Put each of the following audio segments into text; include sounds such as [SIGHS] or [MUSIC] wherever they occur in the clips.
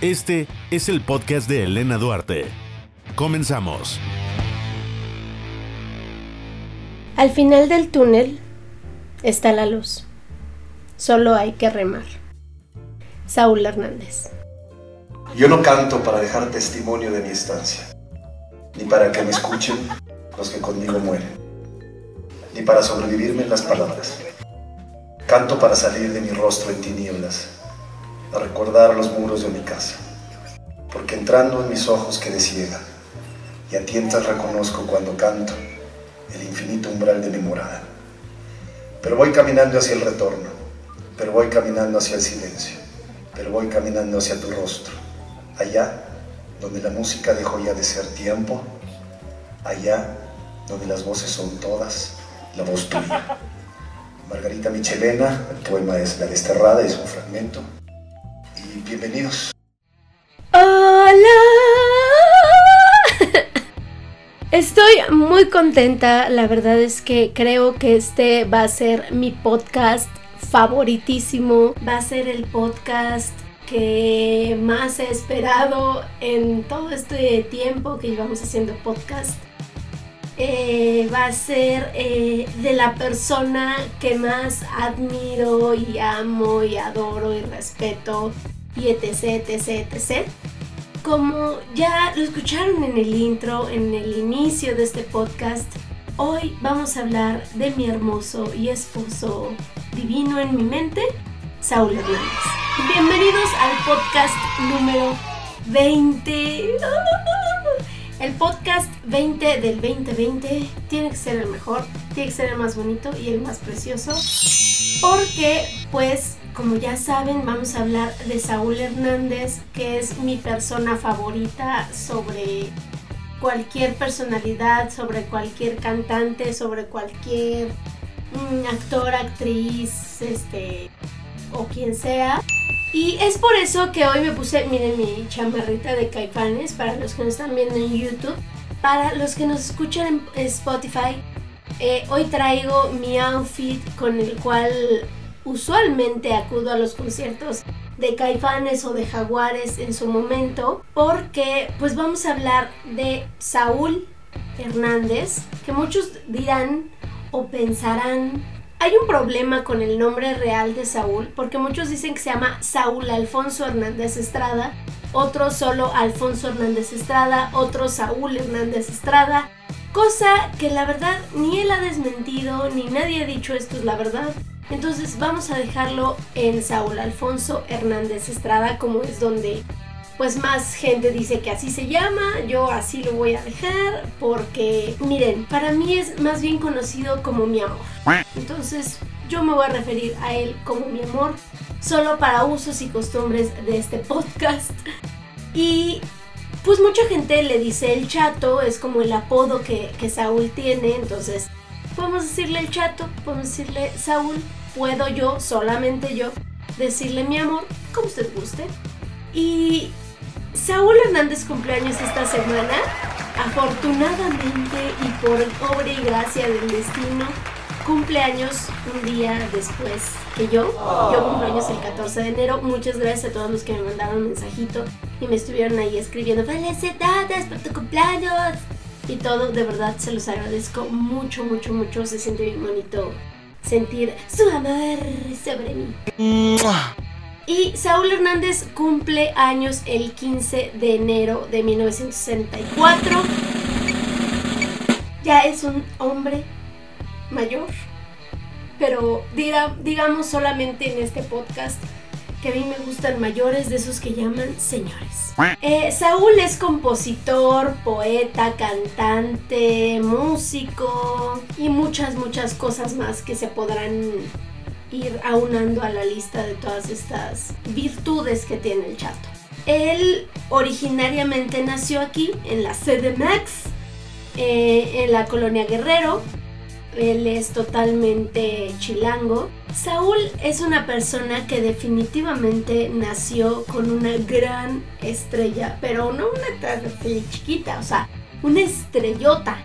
Este es el podcast de Elena Duarte. Comenzamos. Al final del túnel está la luz. Solo hay que remar. Saúl Hernández. Yo no canto para dejar testimonio de mi estancia, ni para que me escuchen los que conmigo mueren, ni para sobrevivirme en las palabras. Canto para salir de mi rostro en tinieblas, a recordar los muros de mi casa, porque entrando en mis ojos quedé ciega, y a tientas reconozco cuando canto el infinito umbral de mi morada. Pero voy caminando hacia el retorno, pero voy caminando hacia el silencio, pero voy caminando hacia tu rostro, allá donde la música dejó ya de ser tiempo, allá donde las voces son todas la voz tuya. [LAUGHS] Margarita Michelena, el poema es La Desterrada, es un fragmento. Y bienvenidos. Hola. Estoy muy contenta, la verdad es que creo que este va a ser mi podcast favoritísimo, va a ser el podcast que más he esperado en todo este tiempo que llevamos haciendo podcast. Eh, va a ser eh, de la persona que más admiro y amo y adoro y respeto y etc, etc, etc. Como ya lo escucharon en el intro, en el inicio de este podcast, hoy vamos a hablar de mi hermoso y esposo divino en mi mente, Saúl Hernández. Bienvenidos al podcast número 20. El podcast 20 del 2020 tiene que ser el mejor, tiene que ser el más bonito y el más precioso. Porque, pues, como ya saben, vamos a hablar de Saúl Hernández, que es mi persona favorita sobre cualquier personalidad, sobre cualquier cantante, sobre cualquier mm, actor, actriz, este, o quien sea. Y es por eso que hoy me puse, miren mi chamarrita de caifanes, para los que nos están viendo en YouTube, para los que nos escuchan en Spotify, eh, hoy traigo mi outfit con el cual usualmente acudo a los conciertos de caifanes o de jaguares en su momento, porque pues vamos a hablar de Saúl Hernández, que muchos dirán o pensarán hay un problema con el nombre real de Saúl, porque muchos dicen que se llama Saúl Alfonso Hernández Estrada, otros solo Alfonso Hernández Estrada, otro Saúl Hernández Estrada, cosa que la verdad ni él ha desmentido, ni nadie ha dicho esto es la verdad. Entonces vamos a dejarlo en Saúl Alfonso Hernández Estrada, como es donde pues más gente dice que así se llama, yo así lo voy a dejar porque miren, para mí es más bien conocido como mi amor. Entonces yo me voy a referir a él como mi amor, solo para usos y costumbres de este podcast. Y pues mucha gente le dice el chato, es como el apodo que, Saúl tiene, entonces podemos decirle el chato, podemos decirle Saúl, puedo yo, solamente yo, decirle mi amor, como usted guste. Y Saúl Hernández cumpleaños esta semana. Afortunadamente y por obra y gracia del destino, cumpleaños un día después que yo. Yo cumpleaños el 14 de enero. Muchas gracias a todos los que me mandaron un mensajito y me estuvieron ahí escribiendo felicidades por tu cumpleaños. Y todo, de verdad se los agradezco mucho, mucho, mucho. Se siente bien bonito sentir su amor sobre mí. Y Saúl Hernández cumple años el 15 de enero de 1964. Ya es un hombre mayor, pero digamos solamente en este podcast que a mí me gustan mayores, de esos que llaman señores. Eh, Saúl es compositor, poeta, cantante, músico y muchas, muchas cosas más que se podrán ir aunando a la lista de todas estas virtudes que tiene el chato. Él originariamente nació aquí, en la CDMX, eh, en la colonia Guerrero. Él es totalmente chilango. Saúl es una persona que definitivamente nació con una gran estrella, pero no una tan chiquita, o sea, una estrellota.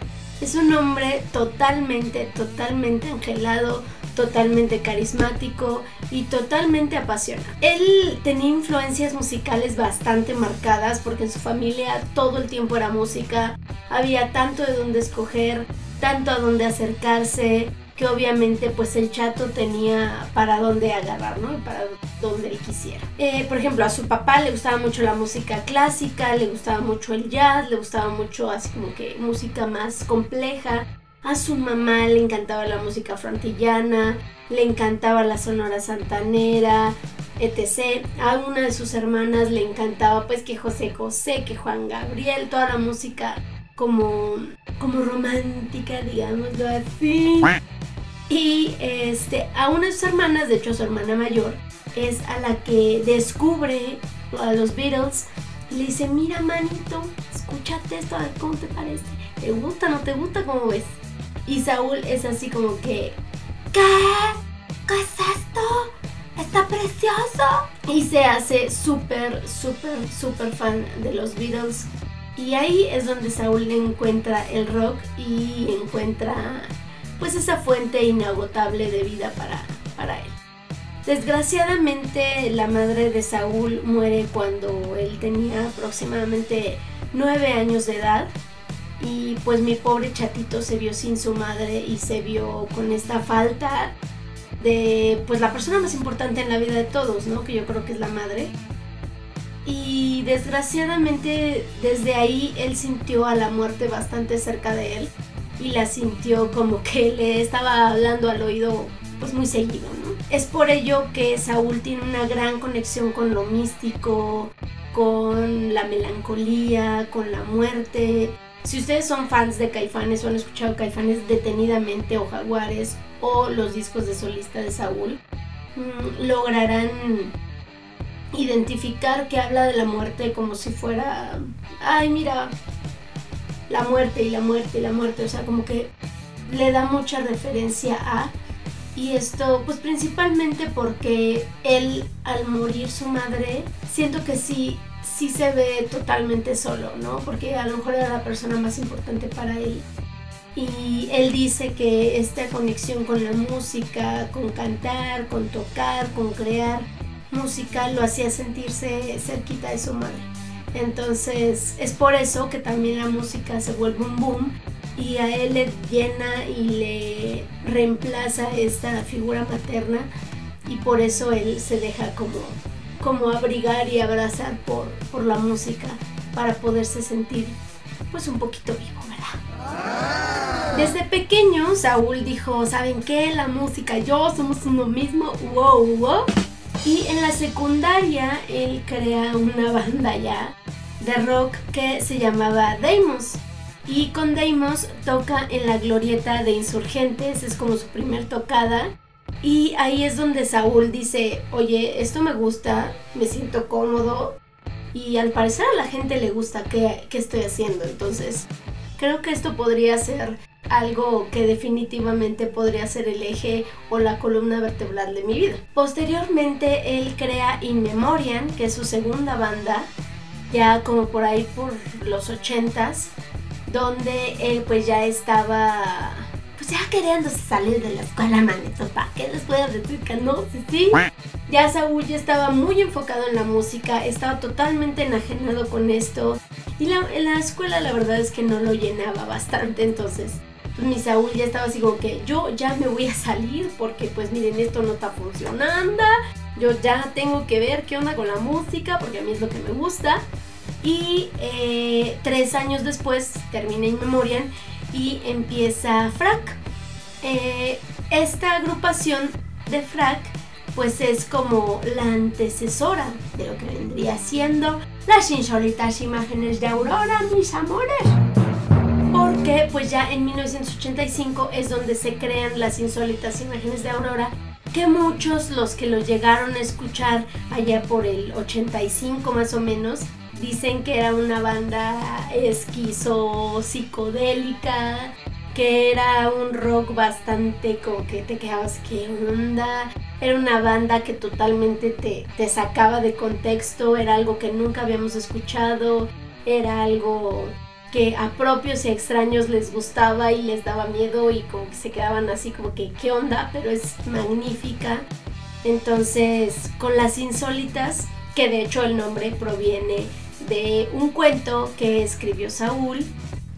Es un hombre totalmente, totalmente angelado, totalmente carismático y totalmente apasionado. Él tenía influencias musicales bastante marcadas porque en su familia todo el tiempo era música, había tanto de dónde escoger, tanto a dónde acercarse, que obviamente pues el chato tenía para dónde agarrar, ¿no? Y para donde él quisiera. Eh, por ejemplo, a su papá le gustaba mucho la música clásica, le gustaba mucho el jazz, le gustaba mucho así como que música más compleja. A su mamá le encantaba la música frontillana, le encantaba la sonora santanera, etc. A una de sus hermanas le encantaba pues que José José, que Juan Gabriel, toda la música como, como romántica, digámoslo así. Y este, a una de sus hermanas, de hecho su hermana mayor, es a la que descubre a los Beatles. Le dice, mira manito, escúchate esto, a ver cómo te parece. ¿Te gusta, no te gusta? ¿Cómo ves? Y Saúl es así como que, ¿qué? ¿Qué es esto? Está precioso. Y se hace súper, súper, súper fan de los Beatles. Y ahí es donde Saúl encuentra el rock y encuentra pues esa fuente inagotable de vida para, para él. Desgraciadamente la madre de Saúl muere cuando él tenía aproximadamente nueve años de edad y pues mi pobre chatito se vio sin su madre y se vio con esta falta de pues la persona más importante en la vida de todos, ¿no? Que yo creo que es la madre. Y desgraciadamente desde ahí él sintió a la muerte bastante cerca de él y la sintió como que le estaba hablando al oído pues muy seguido. Es por ello que Saúl tiene una gran conexión con lo místico, con la melancolía, con la muerte si ustedes son fans de Caifanes o han escuchado Caifanes detenidamente o Jaguares o los discos de solista de Saúl, mm, lograrán identificar que habla de la muerte como si fuera, ay mira, la muerte y la muerte y la muerte, o sea, como que le da mucha referencia a... Y esto, pues principalmente porque él, al morir su madre, siento que sí sí se ve totalmente solo, ¿no? Porque a lo mejor era la persona más importante para él. Y él dice que esta conexión con la música, con cantar, con tocar, con crear música, lo hacía sentirse cerquita de su madre. Entonces es por eso que también la música se vuelve un boom y a él le llena y le reemplaza esta figura materna y por eso él se deja como como abrigar y abrazar por, por la música para poderse sentir pues un poquito vivo, ¿verdad? Desde pequeño Saúl dijo, ¿saben qué? La música, yo somos uno mismo, wow, wow. Y en la secundaria él crea una banda ya de rock que se llamaba Deimos. Y con Deimos toca en la glorieta de Insurgentes, es como su primer tocada. Y ahí es donde Saúl dice, oye, esto me gusta, me siento cómodo y al parecer a la gente le gusta qué, estoy haciendo. Entonces, creo que esto podría ser algo que definitivamente podría ser el eje o la columna vertebral de mi vida. Posteriormente, él crea In Memoriam, que es su segunda banda, ya como por ahí por los ochentas, donde él pues ya estaba pues ya queriéndose salir de la escuela, manito, ¿para qué les voy a decir que no? Sí, sí. Ya Saúl ya estaba muy enfocado en la música, estaba totalmente enajenado con esto. Y la, en la escuela la verdad es que no lo llenaba bastante, entonces pues mi Saúl ya estaba así como que yo ya me voy a salir porque pues miren esto no está funcionando. Yo ya tengo que ver qué onda con la música porque a mí es lo que me gusta. Y eh, tres años después terminé en Memoriam y empieza Frac. Eh, esta agrupación de Frac pues es como la antecesora de lo que vendría siendo las insólitas imágenes de Aurora, mis amores. Porque pues ya en 1985 es donde se crean las insólitas imágenes de Aurora, que muchos los que lo llegaron a escuchar allá por el 85 más o menos, Dicen que era una banda esquizo psicodélica, que era un rock bastante como que te quedabas, ¿qué onda? Era una banda que totalmente te, te sacaba de contexto, era algo que nunca habíamos escuchado, era algo que a propios y extraños les gustaba y les daba miedo y como que se quedaban así como que qué onda, pero es magnífica. Entonces, con las insólitas, que de hecho el nombre proviene de un cuento que escribió Saúl.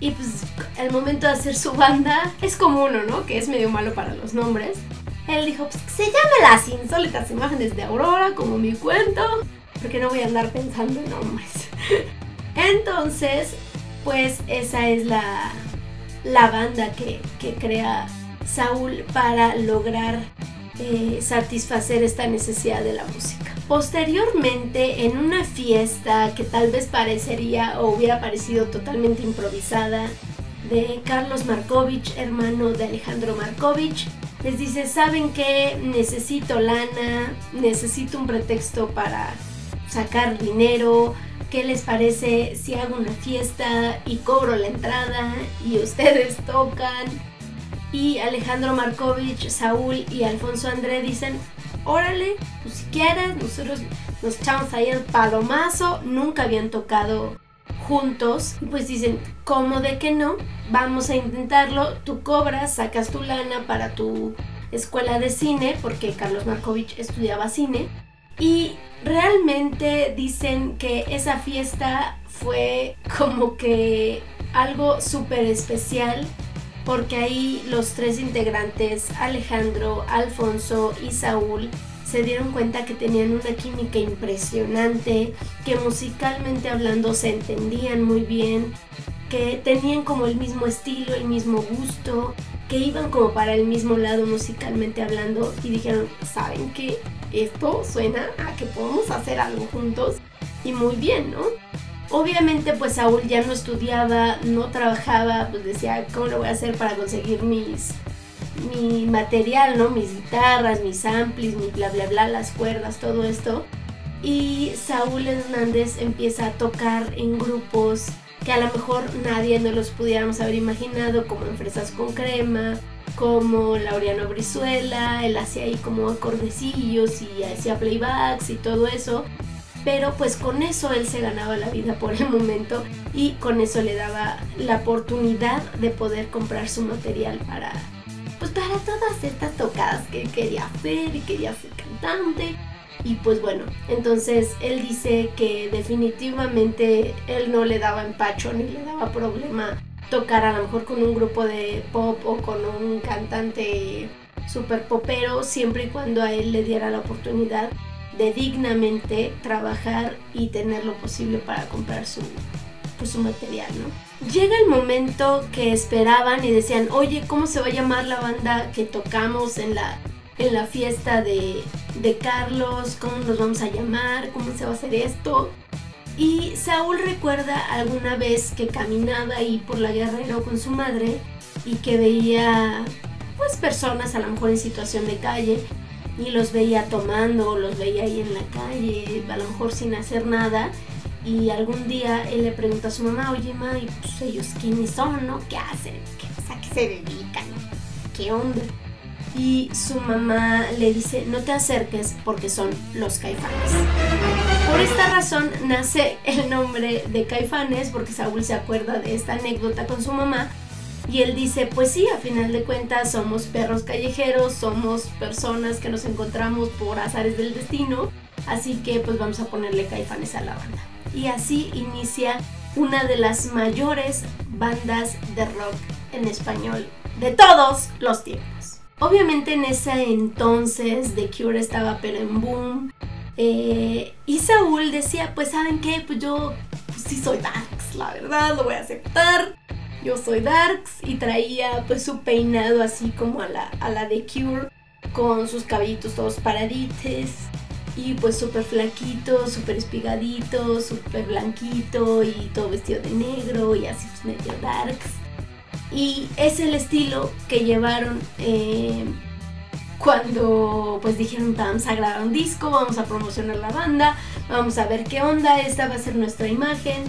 Y pues al momento de hacer su banda es como uno, ¿no? Que es medio malo para los nombres. Él dijo, pues se llame Las Insólitas Imágenes de Aurora, como mi cuento, porque no voy a andar pensando en nombres. [LAUGHS] Entonces, pues esa es la, la banda que, que crea Saúl para lograr eh, satisfacer esta necesidad de la música. Posteriormente, en una fiesta que tal vez parecería o hubiera parecido totalmente improvisada, de Carlos Markovich, hermano de Alejandro Markovich, les dice, ¿saben qué? Necesito lana, necesito un pretexto para sacar dinero, ¿qué les parece si hago una fiesta y cobro la entrada y ustedes tocan? Y Alejandro Markovich, Saúl y Alfonso André dicen, órale, pues si quieres, nosotros nos echamos ahí el palomazo, nunca habían tocado juntos, pues dicen, ¿cómo de que no? Vamos a intentarlo, tú cobras, sacas tu lana para tu escuela de cine, porque Carlos Markovich estudiaba cine, y realmente dicen que esa fiesta fue como que algo súper especial porque ahí los tres integrantes, Alejandro, Alfonso y Saúl, se dieron cuenta que tenían una química impresionante, que musicalmente hablando se entendían muy bien, que tenían como el mismo estilo, el mismo gusto, que iban como para el mismo lado musicalmente hablando y dijeron, ¿saben qué? Esto suena a que podemos hacer algo juntos y muy bien, ¿no? Obviamente pues Saúl ya no estudiaba, no trabajaba, pues decía, ¿cómo lo voy a hacer para conseguir mis mi material, ¿no? Mis guitarras, mis amplis, mi bla bla bla, las cuerdas, todo esto. Y Saúl Hernández empieza a tocar en grupos que a lo mejor nadie no los pudiéramos haber imaginado, como en Fresas con Crema, como Laureano Brizuela, él hacía ahí como acordecillos y hacía playbacks y todo eso. Pero pues con eso él se ganaba la vida por el momento y con eso le daba la oportunidad de poder comprar su material para pues para todas estas tocadas que quería hacer y quería ser cantante. Y pues bueno, entonces él dice que definitivamente él no le daba empacho ni le daba problema tocar a lo mejor con un grupo de pop o con un cantante super popero siempre y cuando a él le diera la oportunidad de dignamente trabajar y tener lo posible para comprar su, pues, su material, ¿no? Llega el momento que esperaban y decían, oye, ¿cómo se va a llamar la banda que tocamos en la, en la fiesta de, de Carlos? ¿Cómo nos vamos a llamar? ¿Cómo se va a hacer esto? Y Saúl recuerda alguna vez que caminaba ahí por la Guerrero con su madre y que veía pues personas a lo mejor en situación de calle y los veía tomando, los veía ahí en la calle, a lo mejor sin hacer nada. Y algún día él le pregunta a su mamá, oye, ma, ¿y pues ellos quiénes son, no? ¿Qué hacen? ¿Qué, ¿A qué se dedican? ¿Qué onda? Y su mamá le dice, no te acerques porque son los caifanes. Por esta razón nace el nombre de caifanes, porque Saúl se acuerda de esta anécdota con su mamá, y él dice, pues sí, a final de cuentas somos perros callejeros, somos personas que nos encontramos por azares del destino, así que pues vamos a ponerle caifanes a la banda. Y así inicia una de las mayores bandas de rock en español de todos los tiempos. Obviamente en ese entonces The Cure estaba pero en boom. Eh, y Saúl decía, pues saben qué, pues yo pues, sí soy Darks, la verdad, lo voy a aceptar yo soy Darks y traía pues su peinado así como a la, a la de Cure con sus cabellitos todos paradites y pues súper flaquito, súper espigadito, súper blanquito y todo vestido de negro y así pues medio darks. Y es el estilo que llevaron eh, cuando pues dijeron vamos a grabar un disco, vamos a promocionar la banda, vamos a ver qué onda, esta va a ser nuestra imagen.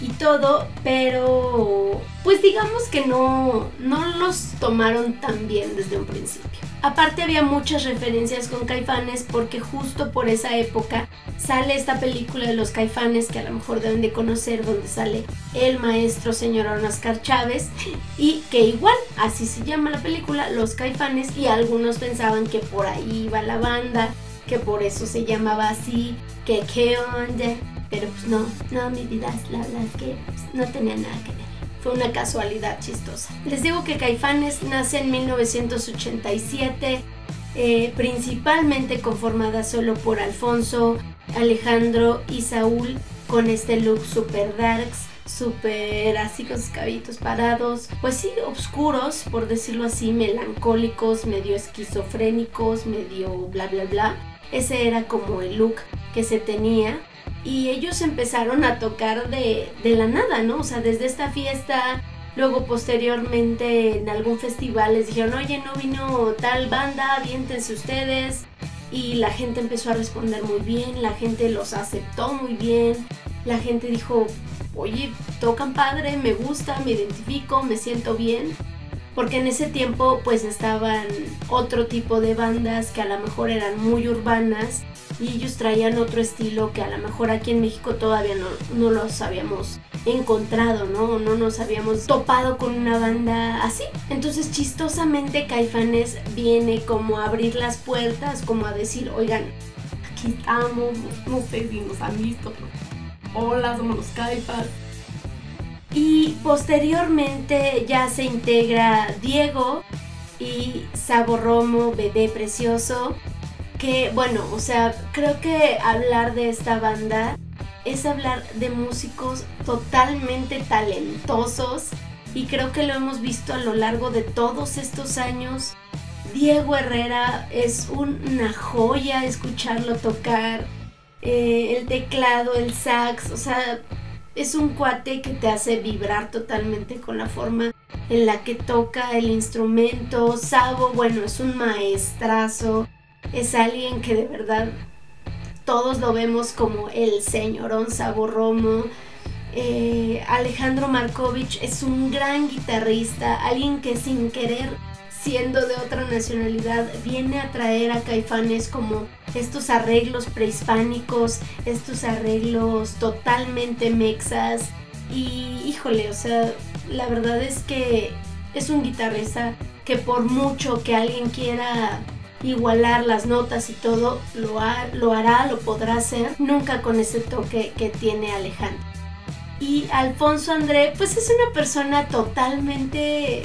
y todo, pero pues digamos que no, no los tomaron tan bien desde un principio. Aparte había muchas referencias con Caifanes porque justo por esa época sale esta película de los Caifanes que a lo mejor deben de conocer donde sale el maestro señor Oscar Chávez y que igual así se llama la película Los Caifanes y algunos pensaban que por ahí iba la banda, que por eso se llamaba así, que qué onda, pero pues no, no mi vida, la verdad que pues, no tenía nada que ver fue una casualidad chistosa. Les digo que Caifanes nace en 1987, eh, principalmente conformada solo por Alfonso, Alejandro y Saúl, con este look super darks, super así con sus cabitos parados, pues sí, oscuros, por decirlo así, melancólicos, medio esquizofrénicos, medio bla bla bla. Ese era como el look que se tenía y ellos empezaron a tocar de, la nada, ¿no? O sea, desde esta fiesta, luego posteriormente en algún festival les dijeron, oye, no vino tal banda, aviéntense ustedes. Y la gente empezó a responder muy bien, la gente los aceptó muy bien, la gente dijo, oye, tocan padre, me gusta, me identifico, me siento bien. Porque en ese tiempo pues estaban otro tipo de bandas que a lo mejor eran muy urbanas y ellos traían otro estilo que a lo mejor aquí en México todavía no, no los habíamos encontrado, ¿no? No nos habíamos topado con una banda así. Entonces, chistosamente, Caifanes viene como a abrir las puertas, como a decir, oigan, aquí estamos, no sé si nos han visto, hola, somos los Caifas. Y posteriormente ya se integra Diego y Sabo Romo, bebé precioso, que bueno, o sea, creo que hablar de esta banda es hablar de músicos totalmente talentosos y creo que lo hemos visto a lo largo de todos estos años. Diego Herrera es una joya escucharlo tocar, eh, el teclado, el sax, o sea, es un cuate que te hace vibrar totalmente con la forma en la que toca el instrumento. Sabo, bueno, es un maestrazo es alguien que de verdad todos lo vemos como el señorón Saborromo. Eh, Alejandro Markovich es un gran guitarrista, alguien que sin querer, siendo de otra nacionalidad, viene a traer a Caifanes como estos arreglos prehispánicos, estos arreglos totalmente mexas. Y híjole, o sea, la verdad es que es un guitarrista que por mucho que alguien quiera igualar las notas y todo, lo, lo hará, lo podrá hacer, nunca con ese toque que tiene Alejandro. Y Alfonso André, pues es una persona totalmente...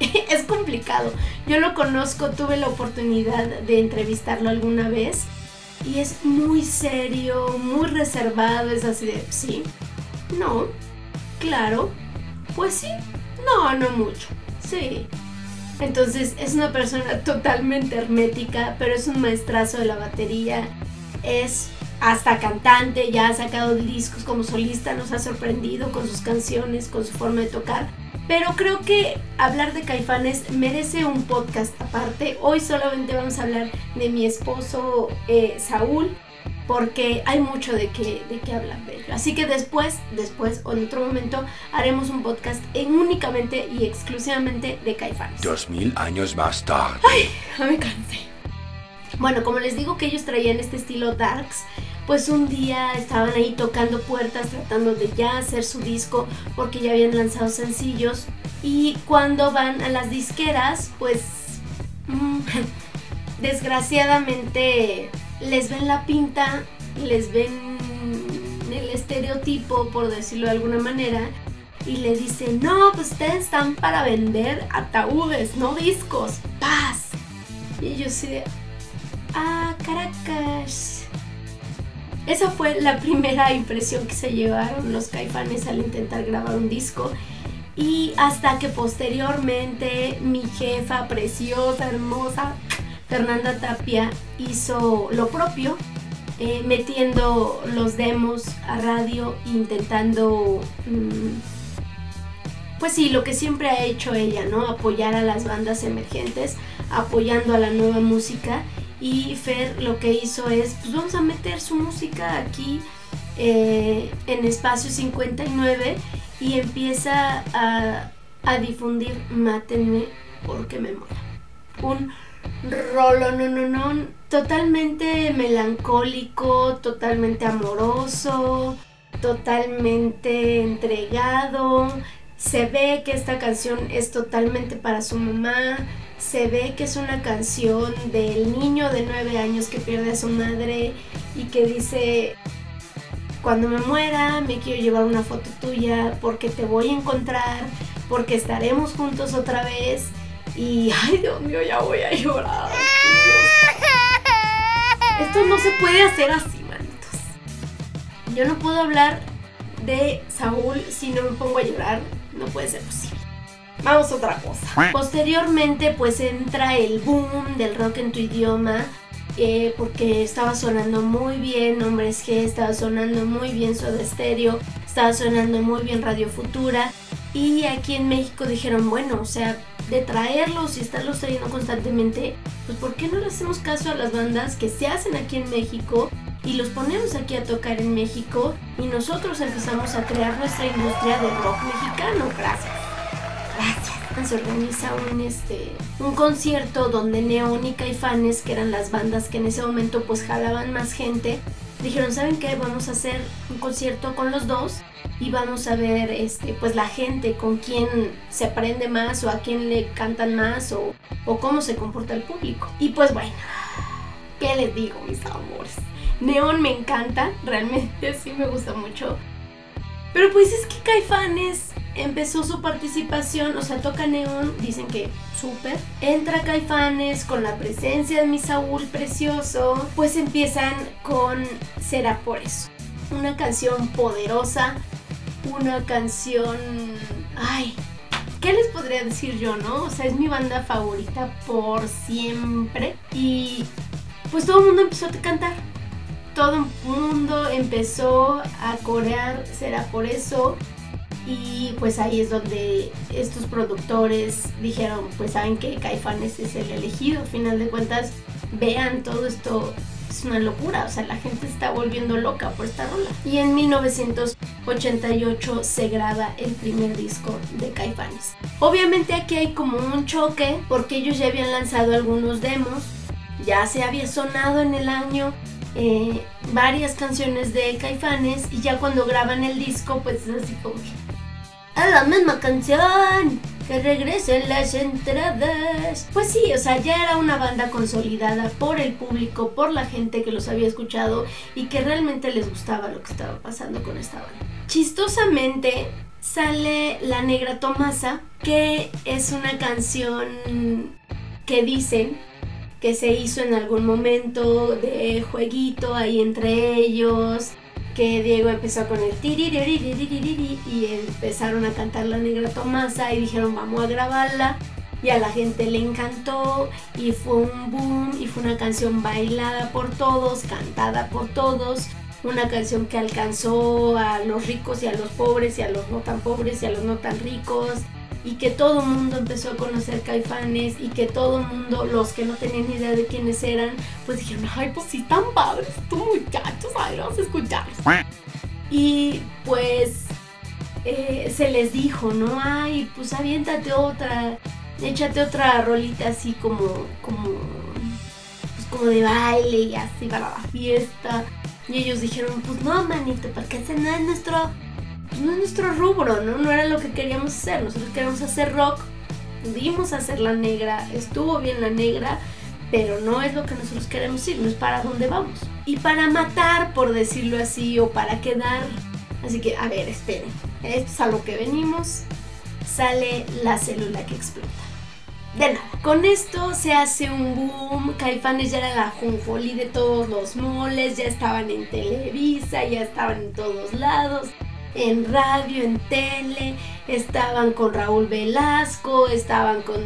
[LAUGHS] es complicado. Yo lo conozco, tuve la oportunidad de entrevistarlo alguna vez y es muy serio, muy reservado, es así de, sí, no, claro, pues sí, no, no mucho, sí, entonces es una persona totalmente hermética, pero es un maestrazo de la batería. Es hasta cantante, ya ha sacado discos como solista, nos ha sorprendido con sus canciones, con su forma de tocar. Pero creo que hablar de Caifanes merece un podcast aparte. Hoy solamente vamos a hablar de mi esposo eh, Saúl, porque hay mucho de qué, de qué hablar de ello. Así que después, después o en otro momento haremos un podcast en únicamente y exclusivamente de Caifanes. Dos mil años más tarde. Ay, ya me cansé. Bueno, como les digo que ellos traían este estilo darks, pues un día estaban ahí tocando puertas tratando de ya hacer su disco porque ya habían lanzado sencillos y cuando van a las disqueras, pues mm, [LAUGHS] desgraciadamente les ven la pinta, les ven el estereotipo, por decirlo de alguna manera, y le dicen, no, pues ustedes están para vender ataúdes, no discos, paz. Y ellos se, ah, Caracas. Esa fue la primera impresión que se llevaron los caifanes al intentar grabar un disco. Y hasta que posteriormente mi jefa preciosa, hermosa, Fernanda Tapia hizo lo propio, eh, metiendo los demos a radio, intentando, mm, pues sí, lo que siempre ha hecho ella, ¿no? Apoyar a las bandas emergentes, apoyando a la nueva música. Y Fer lo que hizo es, pues vamos a meter su música aquí eh, en Espacio 59 y empieza a, a difundir Mátenme porque me mola. Un rolo, no, no, no, totalmente melancólico, totalmente amoroso, totalmente entregado. Se ve que esta canción es totalmente para su mamá. Se ve que es una canción del niño de nueve años que pierde a su madre y que dice, cuando me muera me quiero llevar una foto tuya porque te voy a encontrar, porque estaremos juntos otra vez. Y, ay Dios mío, ya voy a llorar. Esto no se puede hacer así, manitos. Yo no puedo hablar de Saúl si no me pongo a llorar. No puede ser posible. Vamos a otra cosa. Posteriormente, pues entra el boom del rock en tu idioma. Eh, porque estaba sonando muy bien Hombres G, estaba sonando muy bien Soda Stereo, estaba sonando muy bien Radio Futura. Y aquí en México dijeron, bueno, o sea, de traerlos y estarlos trayendo constantemente, pues ¿por qué no le hacemos caso a las bandas que se hacen aquí en México y los ponemos aquí a tocar en México y nosotros empezamos a crear nuestra industria de rock mexicano? Gracias. Gracias. Se organiza un, este, un concierto donde Neon y Caifanes, que eran las bandas que en ese momento pues jalaban más gente, dijeron, ¿saben qué? Vamos a hacer un concierto con los dos y vamos a ver este pues la gente con quién se aprende más o a quién le cantan más o, o cómo se comporta el público. Y pues bueno, ¿qué les digo mis amores? Neon me encanta, realmente sí me gusta mucho. Pero pues es que Caifanes empezó su participación, o sea, toca Neon, dicen que súper. Entra Caifanes con la presencia de mi Saúl precioso, pues empiezan con Será por eso. Una canción poderosa, una canción... Ay, ¿qué les podría decir yo, no? O sea, es mi banda favorita por siempre. Y pues todo el mundo empezó a cantar. Todo el mundo empezó a corear, será por eso. Y pues ahí es donde estos productores dijeron, pues saben que Caifanes es el elegido. Al final de cuentas, vean todo esto es una locura, o sea, la gente está volviendo loca por esta rola. Y en 1988 se graba el primer disco de Caifanes. Obviamente aquí hay como un choque porque ellos ya habían lanzado algunos demos, ya se había sonado en el año eh, varias canciones de Caifanes y ya cuando graban el disco pues es así como que... ¡Es la misma canción! Que regresen las entradas. Pues sí, o sea, ya era una banda consolidada por el público, por la gente que los había escuchado y que realmente les gustaba lo que estaba pasando con esta banda. Chistosamente sale La Negra Tomasa, que es una canción que dicen que se hizo en algún momento de jueguito ahí entre ellos que Diego empezó con el y empezaron a cantar la negra Tomasa y dijeron vamos a grabarla y a la gente le encantó y fue un boom y fue una canción bailada por todos, cantada por todos, una canción que alcanzó a los ricos y a los pobres y a los no tan pobres y a los no tan ricos y que todo el mundo empezó a conocer Caifanes y que todo el mundo, los que no tenían idea de quiénes eran, pues dijeron, ay, pues sí, tan padres, tú muchachos, ay, vamos a escucharlos. Y pues eh, se les dijo, ¿no? Ay, pues aviéntate otra, échate otra rolita así como, como, pues como de baile y así para la fiesta. Y ellos dijeron, pues no, manito, porque ese no es nuestro no es nuestro rubro, ¿no? No era lo que queríamos hacer. Nosotros queríamos hacer rock, pudimos hacer la negra, estuvo bien la negra, pero no es lo que nosotros queremos ir, no es para dónde vamos. Y para matar, por decirlo así, o para quedar. Así que, a ver, esperen. Esto es a lo que venimos. Sale la célula que explota. De nada. Con esto se hace un boom. Caifanes ya era la junjoli de todos los moles. Ya estaban en Televisa, ya estaban en todos lados en radio, en tele, estaban con Raúl Velasco, estaban con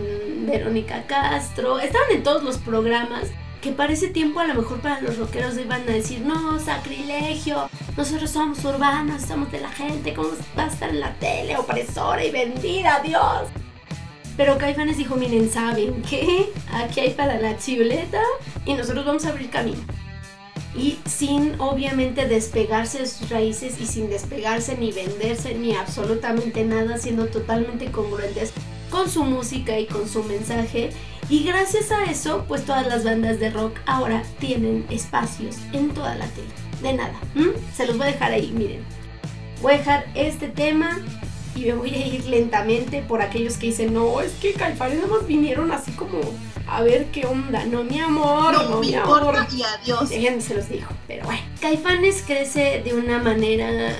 Verónica Castro, estaban en todos los programas que para ese tiempo a lo mejor para los rockeros iban a decir, no, sacrilegio, nosotros somos urbanos, somos de la gente, ¿cómo va a estar en la tele, opresora y vendida, Dios? Pero Caifanes dijo, miren, ¿saben qué? Aquí hay para la chuleta y nosotros vamos a abrir camino. Y sin obviamente despegarse de sus raíces y sin despegarse ni venderse ni absolutamente nada, siendo totalmente congruentes con su música y con su mensaje. Y gracias a eso, pues todas las bandas de rock ahora tienen espacios en toda la tele. De nada, se los voy a dejar ahí, miren. Voy a dejar este tema y me voy a ir lentamente por aquellos que dicen, no, es que Caifanes más vinieron así como a ver qué onda. No, mi amor, no, no mi amor. Y adiós. Déjenme se los dijo, pero bueno. Caifanes crece de una manera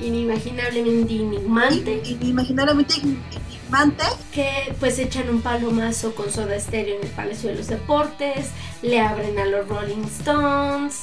inimaginablemente enigmante. Inimaginablemente enigmante. Que pues echan un palomazo con soda estéreo en el Palacio de los Deportes, le abren a los Rolling Stones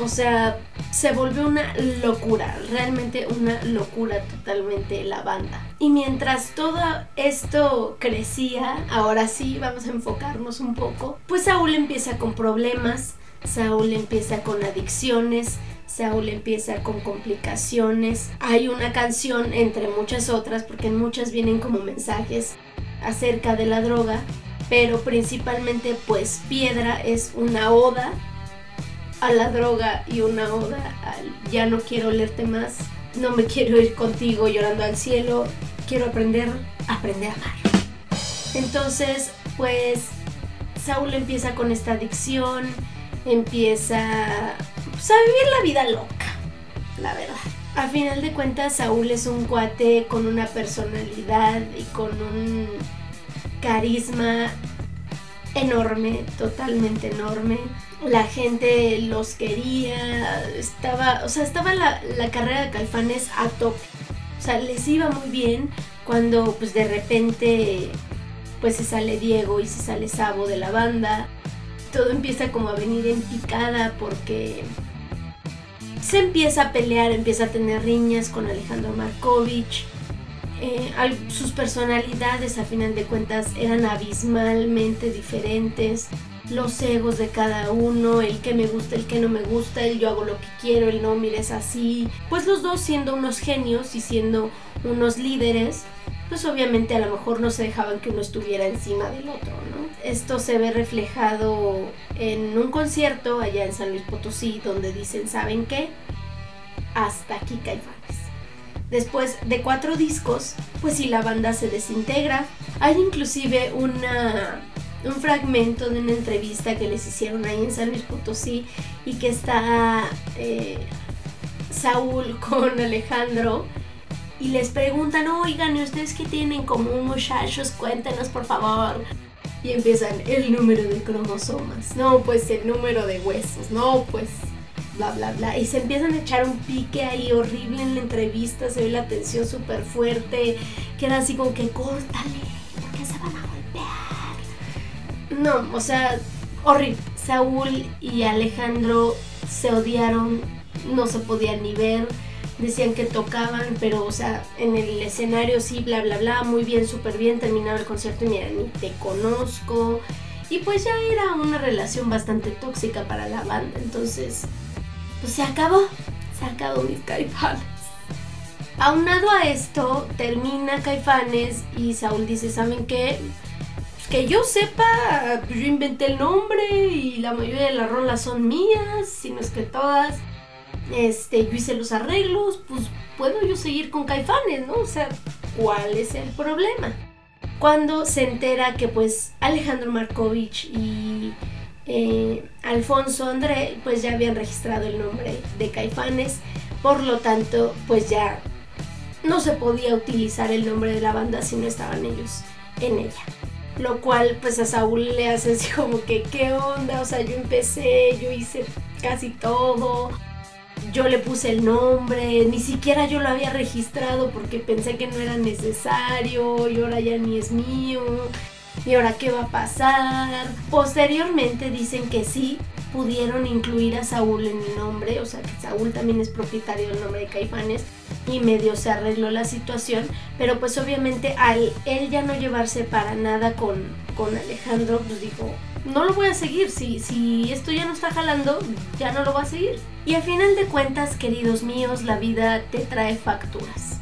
o sea, se volvió una locura, realmente una locura totalmente la banda. Y mientras todo esto crecía, ahora sí vamos a enfocarnos un poco, pues Saúl empieza con problemas, Saúl empieza con adicciones, Saúl empieza con complicaciones. Hay una canción entre muchas otras, porque muchas vienen como mensajes acerca de la droga, pero principalmente pues Piedra es una oda a la droga y una oda al ya no quiero leerte más, no me quiero ir contigo llorando al cielo, quiero aprender, aprender a amar. Entonces, pues Saúl empieza con esta adicción, empieza pues, a vivir la vida loca, la verdad. A final de cuentas, Saúl es un cuate con una personalidad y con un carisma enorme, totalmente enorme la gente los quería, estaba, o sea, estaba la, carrera de Calfanes a tope. O sea, les iba muy bien cuando pues de repente pues se sale Diego y se sale Sabo de la banda. Todo empieza como a venir en picada porque se empieza a pelear, empieza a tener riñas con Alejandro Markovich. Eh, sus personalidades a final de cuentas eran abismalmente diferentes los egos de cada uno, el que me gusta, el que no me gusta, el yo hago lo que quiero, el no mires así. Pues los dos siendo unos genios y siendo unos líderes, pues obviamente a lo mejor no se dejaban que uno estuviera encima del otro, ¿no? Esto se ve reflejado en un concierto allá en San Luis Potosí donde dicen, ¿saben qué? Hasta aquí Caifanes. Después de cuatro discos, pues si la banda se desintegra. Hay inclusive una un fragmento de una entrevista que les hicieron ahí en San Luis Potosí y que está eh, Saúl [LAUGHS] con Alejandro y les preguntan, oigan, ¿y ustedes qué tienen como muchachos? Cuéntenos por favor. Y empiezan el número de cromosomas, no, pues el número de huesos, no, pues bla, bla, bla. Y se empiezan a echar un pique ahí horrible en la entrevista, se ve la tensión súper fuerte, queda así como que córtale, no, o sea, horrible. Saúl y Alejandro se odiaron, no se podían ni ver. Decían que tocaban, pero, o sea, en el escenario sí, bla, bla, bla, muy bien, súper bien. Terminaba el concierto y mira, ni te conozco. Y pues ya era una relación bastante tóxica para la banda. Entonces, pues se acabó. Se acabó mis caifanes. Aunado a esto, termina Caifanes y Saúl dice, ¿saben qué? Que yo sepa, yo inventé el nombre y la mayoría de las rolas son mías, si no es que todas. Este, yo hice los arreglos, pues puedo yo seguir con Caifanes, ¿no? O sea, ¿cuál es el problema? Cuando se entera que pues Alejandro Markovich y eh, Alfonso André pues ya habían registrado el nombre de Caifanes, por lo tanto pues ya no se podía utilizar el nombre de la banda si no estaban ellos en ella lo cual pues a Saúl le hace así como que, ¿qué onda? O sea, yo empecé, yo hice casi todo, yo le puse el nombre, ni siquiera yo lo había registrado porque pensé que no era necesario y ahora ya ni es mío. ¿Y ahora qué va a pasar? Posteriormente dicen que sí, pudieron incluir a Saúl en el nombre, o sea que Saúl también es propietario del nombre de Caifanes y medio se arregló la situación, pero pues obviamente al él ya no llevarse para nada con, con Alejandro, pues dijo, no lo voy a seguir, si, si esto ya no está jalando, ya no lo va a seguir. Y al final de cuentas, queridos míos, la vida te trae facturas.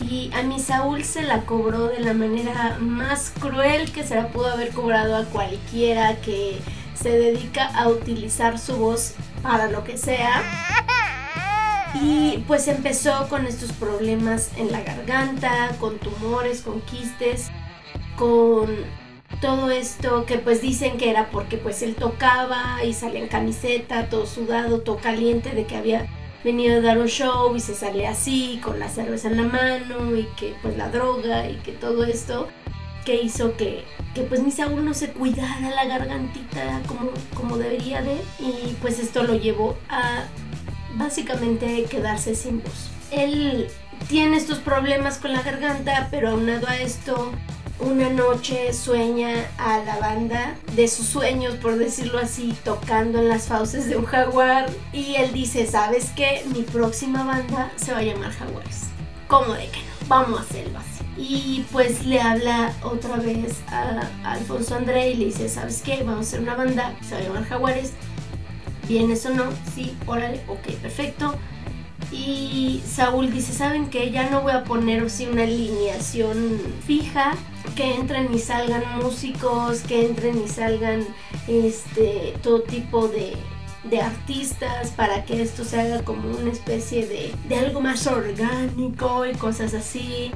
Y a mi Saúl se la cobró de la manera más cruel que se la pudo haber cobrado a cualquiera que se dedica a utilizar su voz para lo que sea. Y pues empezó con estos problemas en la garganta, con tumores, con quistes, con todo esto que pues dicen que era porque pues él tocaba y salía en camiseta, todo sudado, todo caliente de que había venido a dar un show y se sale así con la cerveza en la mano y que pues la droga y que todo esto que hizo que, que pues mi Saúl no se cuidara la gargantita como, como debería de. Y pues esto lo llevó a básicamente quedarse sin voz. Él tiene estos problemas con la garganta, pero aunado a esto, una noche sueña a la banda de sus sueños, por decirlo así, tocando en las fauces de un jaguar. Y él dice, ¿sabes qué? Mi próxima banda se va a llamar Jaguares. ¿Cómo de que? Vamos a hacerlo así. Y pues le habla otra vez a, Alfonso André y le dice, ¿sabes qué? Vamos a hacer una banda, se va a llamar Jaguares. ¿Vienes o no? Sí, órale, ok, perfecto. Y Saúl dice, ¿saben qué? Ya no voy a poner así una alineación fija, que entren y salgan músicos, que entren y salgan este, todo tipo de, artistas para que esto se haga como una especie de, de algo más orgánico y cosas así.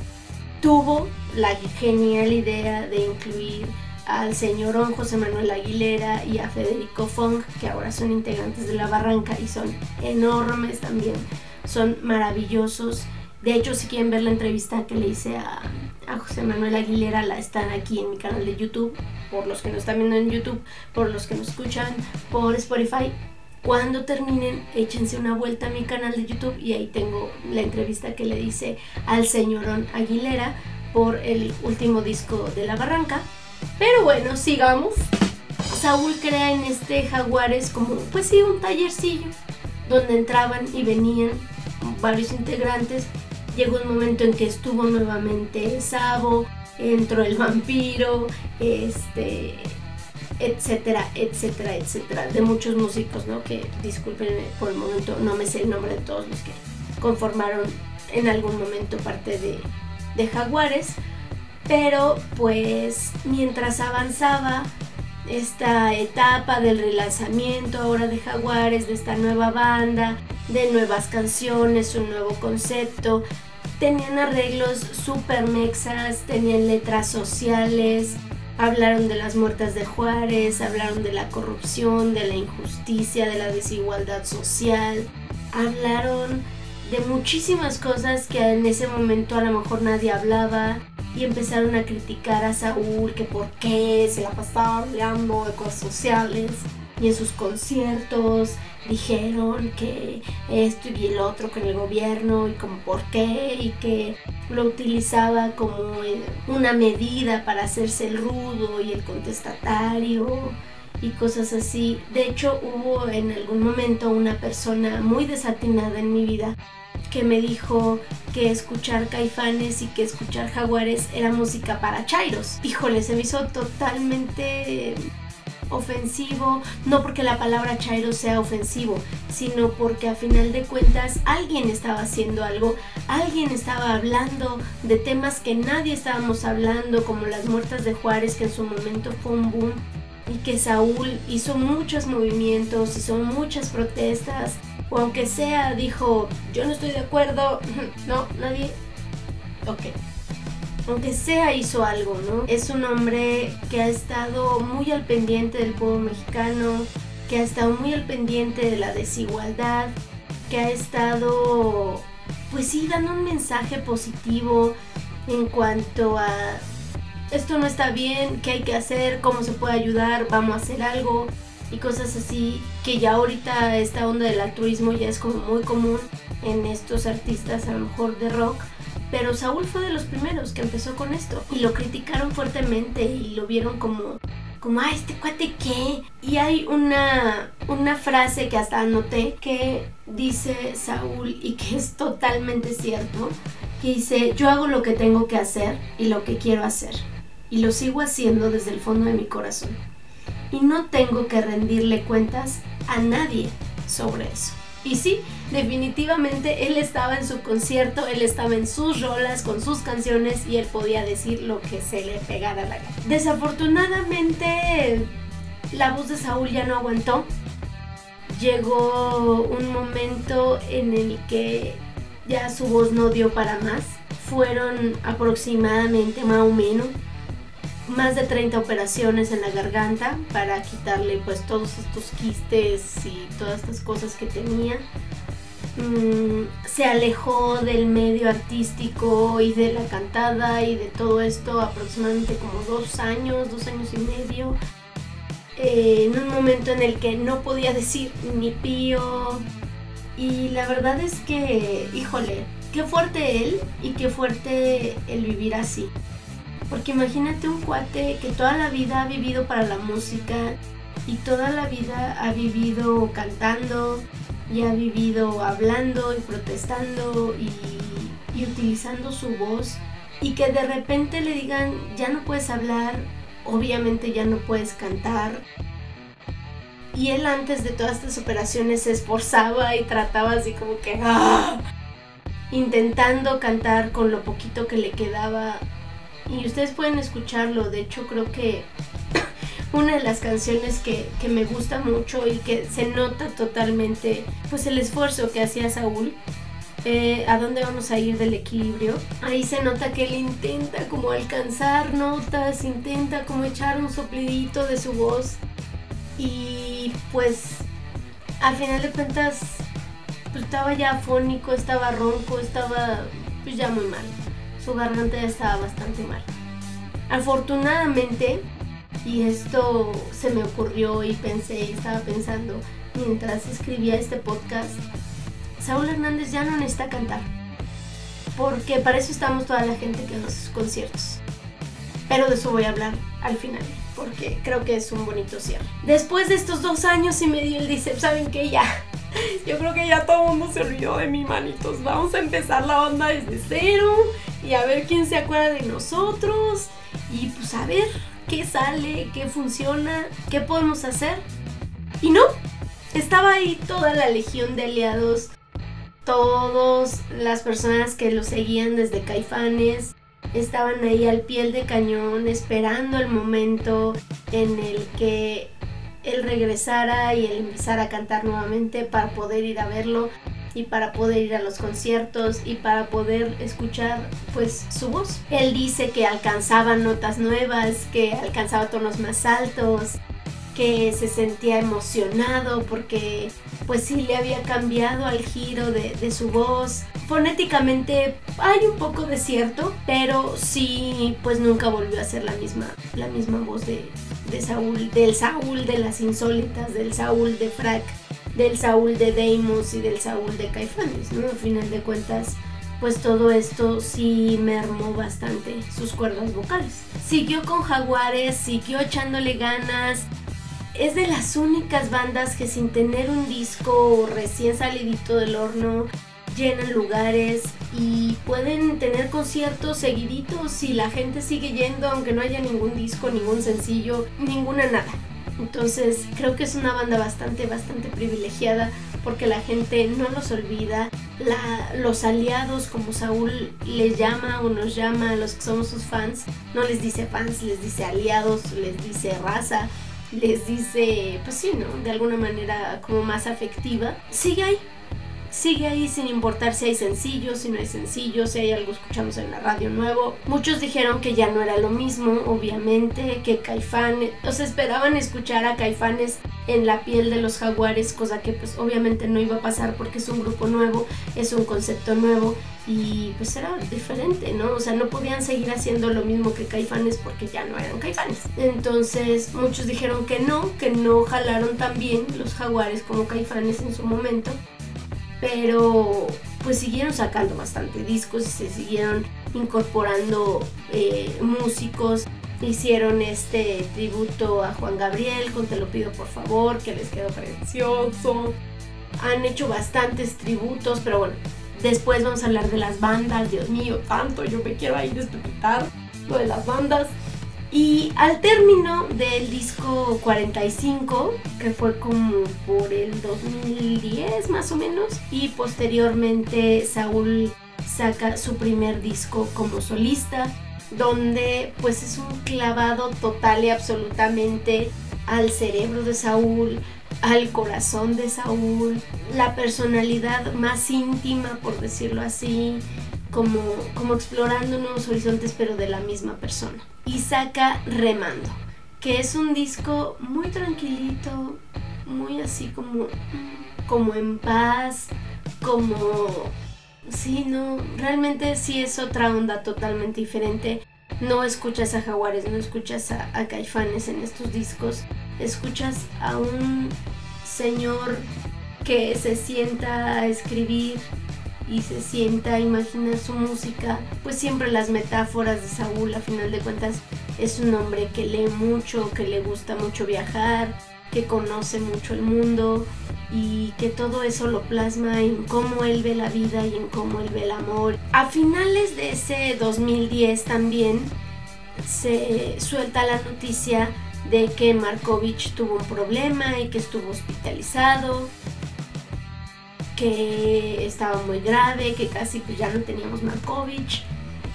Tuvo la genial idea de incluir al señorón José Manuel Aguilera y a Federico Fong, que ahora son integrantes de La Barranca y son enormes también, son maravillosos. De hecho, si quieren ver la entrevista que le hice a, José Manuel Aguilera, la están aquí en mi canal de YouTube, por los que nos están viendo en YouTube, por los que nos escuchan por Spotify. Cuando terminen, échense una vuelta a mi canal de YouTube y ahí tengo la entrevista que le hice al señorón Aguilera por el último disco de La Barranca. Pero bueno, sigamos. Saúl crea en este Jaguares como, pues sí, un tallercillo, donde entraban y venían varios integrantes. Llegó un momento en que estuvo nuevamente Sabo, entró el vampiro, este, etcétera, etcétera, etcétera, de muchos músicos, ¿no? Que disculpen por el momento, no me sé el nombre de todos los que conformaron en algún momento parte de, de Jaguares. Pero pues mientras avanzaba esta etapa del relanzamiento ahora de Jaguares, de esta nueva banda, de nuevas canciones, un nuevo concepto, tenían arreglos super mexas, tenían letras sociales, hablaron de las muertas de Juárez, hablaron de la corrupción, de la injusticia, de la desigualdad social, hablaron de muchísimas cosas que en ese momento a lo mejor nadie hablaba y empezaron a criticar a Saúl que por qué se la pasaba hablando de cosas sociales y en sus conciertos dijeron que esto y el otro con el gobierno y como por qué y que lo utilizaba como una medida para hacerse el rudo y el contestatario y cosas así. De hecho hubo en algún momento una persona muy desatinada en mi vida que me dijo que escuchar caifanes y que escuchar jaguares era música para chairos. Híjole, se me hizo totalmente ofensivo, no porque la palabra chairo sea ofensivo, sino porque a final de cuentas alguien estaba haciendo algo, alguien estaba hablando de temas que nadie estábamos hablando, como las muertas de Juárez, que en su momento fue un boom, y que Saúl hizo muchos movimientos, hizo muchas protestas, o aunque sea dijo, yo no estoy de acuerdo, [LAUGHS] no, nadie, ok. Aunque sea hizo algo, ¿no? Es un hombre que ha estado muy al pendiente del pueblo mexicano, que ha estado muy al pendiente de la desigualdad, que ha estado, pues sí, dando un mensaje positivo en cuanto a esto no está bien, qué hay que hacer, cómo se puede ayudar, vamos a hacer algo y cosas así que ya ahorita esta onda del altruismo ya es como muy común en estos artistas a lo mejor de rock. Pero Saúl fue de los primeros que empezó con esto y lo criticaron fuertemente y lo vieron como como ah este cuate qué y hay una una frase que hasta anoté que dice Saúl y que es totalmente cierto que dice yo hago lo que tengo que hacer y lo que quiero hacer y lo sigo haciendo desde el fondo de mi corazón y no tengo que rendirle cuentas a nadie sobre eso. Y sí, definitivamente él estaba en su concierto, él estaba en sus rolas con sus canciones y él podía decir lo que se le pegara a la gana. Desafortunadamente, la voz de Saúl ya no aguantó llegó un momento en el que ya su voz no dio para más. Fueron aproximadamente más o menos más de 30 operaciones en la garganta para quitarle pues todos estos quistes y todas estas cosas que tenía. Mm, se alejó del medio artístico y de la cantada y de todo esto aproximadamente como dos años, dos años y medio. Eh, en un momento en el que no podía decir ni pío. Y la verdad es que, híjole, qué fuerte él y qué fuerte el vivir así. Porque imagínate un cuate que toda la vida ha vivido para la música y toda la vida ha vivido cantando y ha vivido hablando y protestando y, utilizando su voz y que de repente le digan ya no puedes hablar, obviamente ya no puedes cantar. Y él antes de todas estas operaciones se esforzaba y trataba así como que ¡ah! intentando cantar con lo poquito que le quedaba y ustedes pueden escucharlo. De hecho, creo que [COUGHS] una de las canciones que, que, me gusta mucho y que se nota totalmente, pues el esfuerzo que hacía Saúl. Eh, a dónde vamos a ir del equilibrio. Ahí se nota que él intenta como alcanzar notas, intenta como echar un soplidito de su voz. Y pues al final de cuentas pues, estaba ya afónico, estaba ronco, estaba pues ya muy mal su garganta ya estaba bastante mal. Afortunadamente, y esto se me ocurrió y pensé y estaba pensando mientras escribía este podcast, Saúl Hernández ya no necesita cantar. Porque para eso estamos toda la gente que va sus conciertos. Pero de eso voy a hablar al final, porque creo que es un bonito cierre. Después de estos dos años y medio, él dice, ¿saben qué? Ya, yo creo que ya todo el mundo se olvidó de mí, manitos. Vamos a empezar la banda desde cero y a ver quién se acuerda de nosotros y pues a ver qué sale, qué funciona, qué podemos hacer. Y no, estaba ahí toda la legión de aliados, todas las personas que lo seguían desde Caifanes, estaban ahí al pie de cañón esperando el momento en el que él regresara y él empezara a cantar nuevamente para poder ir a verlo y para poder ir a los conciertos y para poder escuchar pues su voz. Él dice que alcanzaba notas nuevas, que alcanzaba tonos más altos, que se sentía emocionado porque pues sí le había cambiado al giro de, su voz. Fonéticamente hay un poco de cierto, pero sí pues nunca volvió a ser la misma, la misma voz de, de Saúl, del Saúl de las insólitas, del Saúl de Frack del Saúl de Deimos y del Saúl de Caifanes, ¿no? Al final de cuentas, pues todo esto sí mermó bastante sus cuerdas vocales. Siguió con Jaguares, siguió echándole ganas. Es de las únicas bandas que sin tener un disco recién salidito del horno llenan lugares y pueden tener conciertos seguiditos y la gente sigue yendo aunque no haya ningún disco, ningún sencillo, ninguna nada. Entonces creo que es una banda bastante, bastante privilegiada porque la gente no los olvida. los aliados, como Saúl les llama o nos llama a los que somos sus fans, no les dice fans, les dice aliados, les dice raza, les dice, pues sí, ¿no? De alguna manera como más afectiva. Sigue ahí, sigue ahí sin importar si hay sencillos, si no hay sencillos, si hay algo escuchamos en la radio nuevo. Muchos dijeron que ya no era lo mismo, obviamente, que Caifán, o sea, esperaban escuchar a Caifanes en la piel de los jaguares, cosa que pues obviamente no iba a pasar porque es un grupo nuevo, es un concepto nuevo y pues era diferente, ¿no? O sea, no podían seguir haciendo lo mismo que Caifanes porque ya no eran Caifanes. Entonces muchos dijeron que no, que no jalaron tan bien los jaguares como Caifanes en su momento pero pues siguieron sacando bastante discos y se siguieron incorporando eh, músicos. Hicieron este tributo a Juan Gabriel con Te lo pido por favor, que les quedó precioso. Han hecho bastantes tributos, pero bueno, después vamos a hablar de las bandas. Dios mío, tanto yo me quiero ahí despepitar lo de las bandas. Y al término del disco 45, que fue como por el 2010 más o menos, y posteriormente Saúl saca su primer disco como solista, donde pues es un clavado total y absolutamente al cerebro de Saúl, al corazón de Saúl, la personalidad más íntima, por decirlo así, como, como explorando nuevos horizontes, pero de la misma persona. Y saca Remando, que es un disco muy tranquilito, muy así como, como en paz, como... Sí, no, realmente sí es otra onda totalmente diferente. No escuchas a Jaguares, no escuchas a, a Caifanes en estos discos. Escuchas a un señor que se sienta a escribir y se sienta a imaginar su música, pues siempre las metáforas de Saúl, a final de cuentas, es un hombre que lee mucho, que le gusta mucho viajar, que conoce mucho el mundo y que todo eso lo plasma en cómo él ve la vida y en cómo él ve el amor. A finales de ese 2010 también se suelta la noticia de que Markovich tuvo un problema y que estuvo hospitalizado que estaba muy grave, que casi pues ya no teníamos Markovich.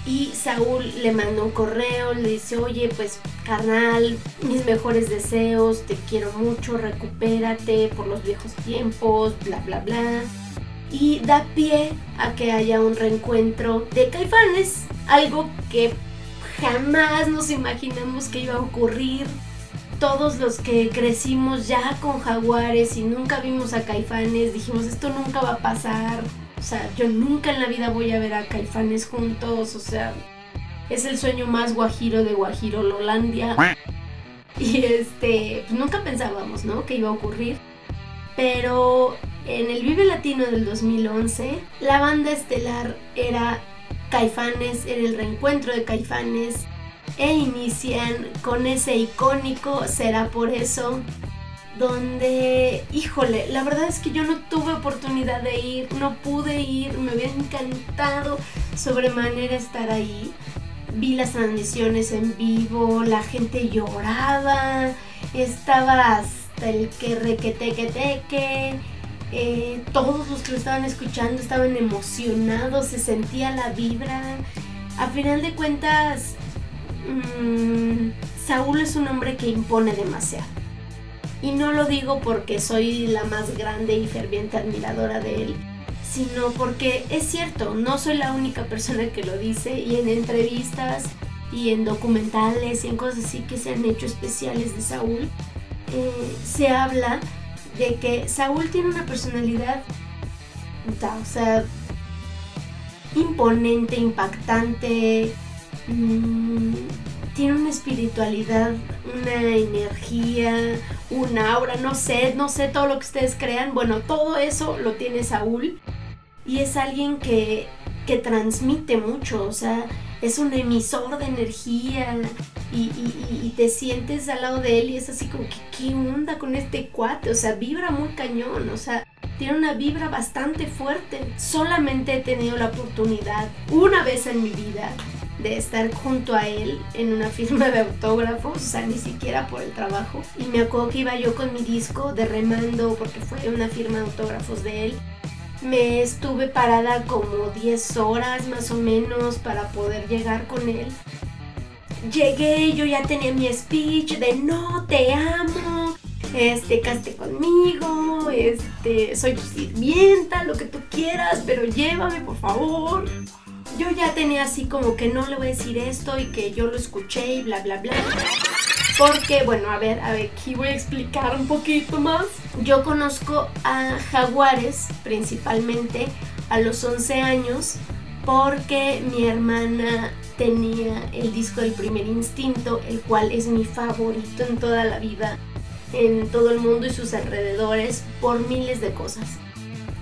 Y Saúl le mandó un correo, le dice, oye, pues carnal, mis mejores deseos, te quiero mucho, recupérate por los viejos tiempos, bla, bla, bla. Y da pie a que haya un reencuentro de Caifanes, algo que jamás nos imaginamos que iba a ocurrir todos los que crecimos ya con jaguares y nunca vimos a caifanes, dijimos esto nunca va a pasar. O sea, yo nunca en la vida voy a ver a caifanes juntos. O sea, es el sueño más guajiro de Guajiro Lolandia. Y este, pues nunca pensábamos, ¿no? Que iba a ocurrir. Pero en el Vive Latino del 2011, la banda estelar era Caifanes, era el reencuentro de Caifanes e inician con ese icónico Será por eso, donde, híjole, la verdad es que yo no tuve oportunidad de ir, no pude ir, me hubiera encantado sobremanera estar ahí. Vi las transmisiones en vivo, la gente lloraba, estaba hasta el que requeteque que eh, todos los que lo estaban escuchando estaban emocionados, se sentía la vibra. A final de cuentas, Mm, Saúl es un hombre que impone demasiado. Y no lo digo porque soy la más grande y ferviente admiradora de él, sino porque es cierto, no soy la única persona que lo dice y en entrevistas y en documentales y en cosas así que se han hecho especiales de Saúl, eh, se habla de que Saúl tiene una personalidad, o sea, imponente, impactante, Mm, tiene una espiritualidad, una energía, un aura, no sé, no sé todo lo que ustedes crean. Bueno, todo eso lo tiene Saúl y es alguien que, que transmite mucho, o sea, es un emisor de energía y, y, te sientes al lado de él y es así como que, ¿qué onda con este cuate? O sea, vibra muy cañón, o sea, tiene una vibra bastante fuerte. Solamente he tenido la oportunidad una vez en mi vida de estar junto a él en una firma de autógrafos, o sea, ni siquiera por el trabajo. Y me acuerdo que iba yo con mi disco de remando porque fue una firma de autógrafos de él. Me estuve parada como 10 horas más o menos para poder llegar con él. Llegué, yo ya tenía mi speech de no te amo, este, caste conmigo, este, soy tu sirvienta, lo que tú quieras, pero llévame por favor yo ya tenía así como que no le voy a decir esto y que yo lo escuché y bla, bla, bla. Porque, bueno, a ver, a ver, aquí voy a explicar un poquito más. Yo conozco a Jaguares principalmente a los 11 años porque mi hermana tenía el disco del primer instinto, el cual es mi favorito en toda la vida, en todo el mundo y sus alrededores, por miles de cosas.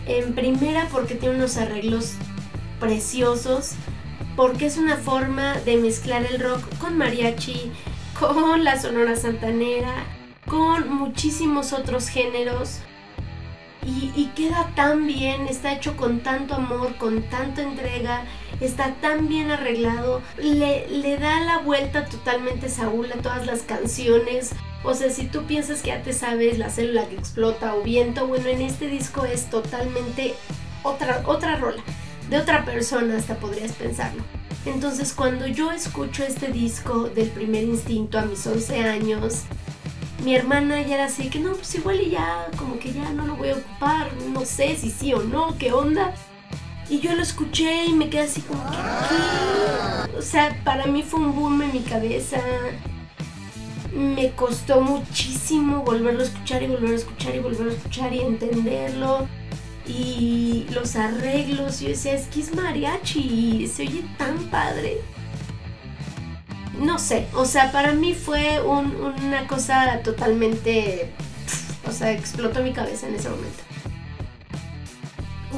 En primera porque tiene unos arreglos preciosos porque es una forma de mezclar el rock con mariachi, con la sonora santanera, con muchísimos otros géneros. Y, queda tan bien, está hecho con tanto amor, con tanta entrega, está tan bien arreglado, le, le da la vuelta totalmente Saúl a todas las canciones. O sea, si tú piensas que ya te sabes la célula que explota o viento, bueno, en este disco es totalmente otra, otra rola de otra persona hasta podrías pensarlo. Entonces cuando yo escucho este disco del primer instinto a mis 11 años, mi hermana ya era así que no, pues igual y ya, como que ya no lo voy a ocupar, no sé si sí o no, qué onda. Y yo lo escuché y me quedé así como que, ¿qué? O sea, para mí fue un boom en mi cabeza. Me costó muchísimo volverlo a escuchar y volverlo a escuchar y volverlo a escuchar y entenderlo. Y los arreglos, yo decía, es que es mariachi, se oye tan padre. No sé, o sea, para mí fue un- una cosa totalmente... O sea, explotó mi cabeza en ese momento.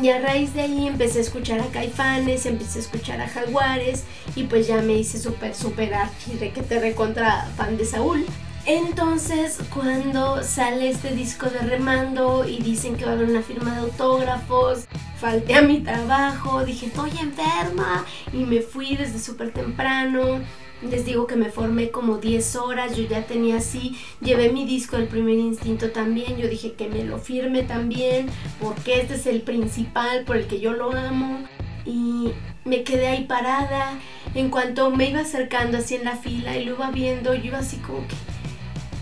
Y a raíz de ahí empecé a escuchar a Caifanes, empecé a escuchar a Jaguares y pues ya me hice súper, súper archi requete recontra fan de Saúl. Entonces cuando sale este disco de Remando y dicen que va a haber una firma de autógrafos, falté a mi trabajo, dije estoy enferma y me fui desde súper temprano. Les digo que me formé como 10 horas, yo ya tenía así, llevé mi disco del primer instinto también, yo dije que me lo firme también, porque este es el principal por el que yo lo amo. Y me quedé ahí parada, en cuanto me iba acercando así en la fila y lo iba viendo, yo iba así como que,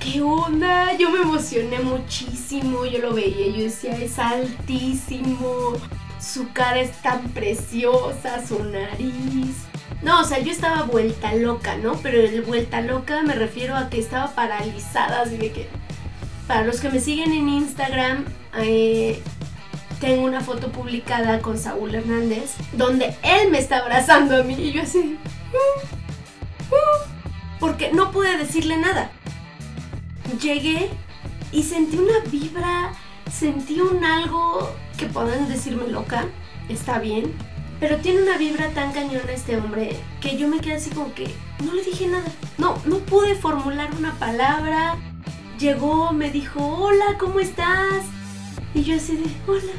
¿qué onda? Yo me emocioné muchísimo, yo lo veía, yo decía, es altísimo, su cara es tan preciosa, su nariz. No, o sea, yo estaba vuelta loca, ¿no? Pero el vuelta loca me refiero a que estaba paralizada, así de que... Para los que me siguen en Instagram, eh, tengo una foto publicada con Saúl Hernández, donde él me está abrazando a mí y yo así... "Uh, uh", porque no pude decirle nada. Llegué y sentí una vibra, sentí un algo que pueden decirme loca, está bien, pero tiene una vibra tan cañona este hombre que yo me quedé así como que no le dije nada. No, no pude formular una palabra. Llegó, me dijo, hola, ¿cómo estás? Y yo así de, hola.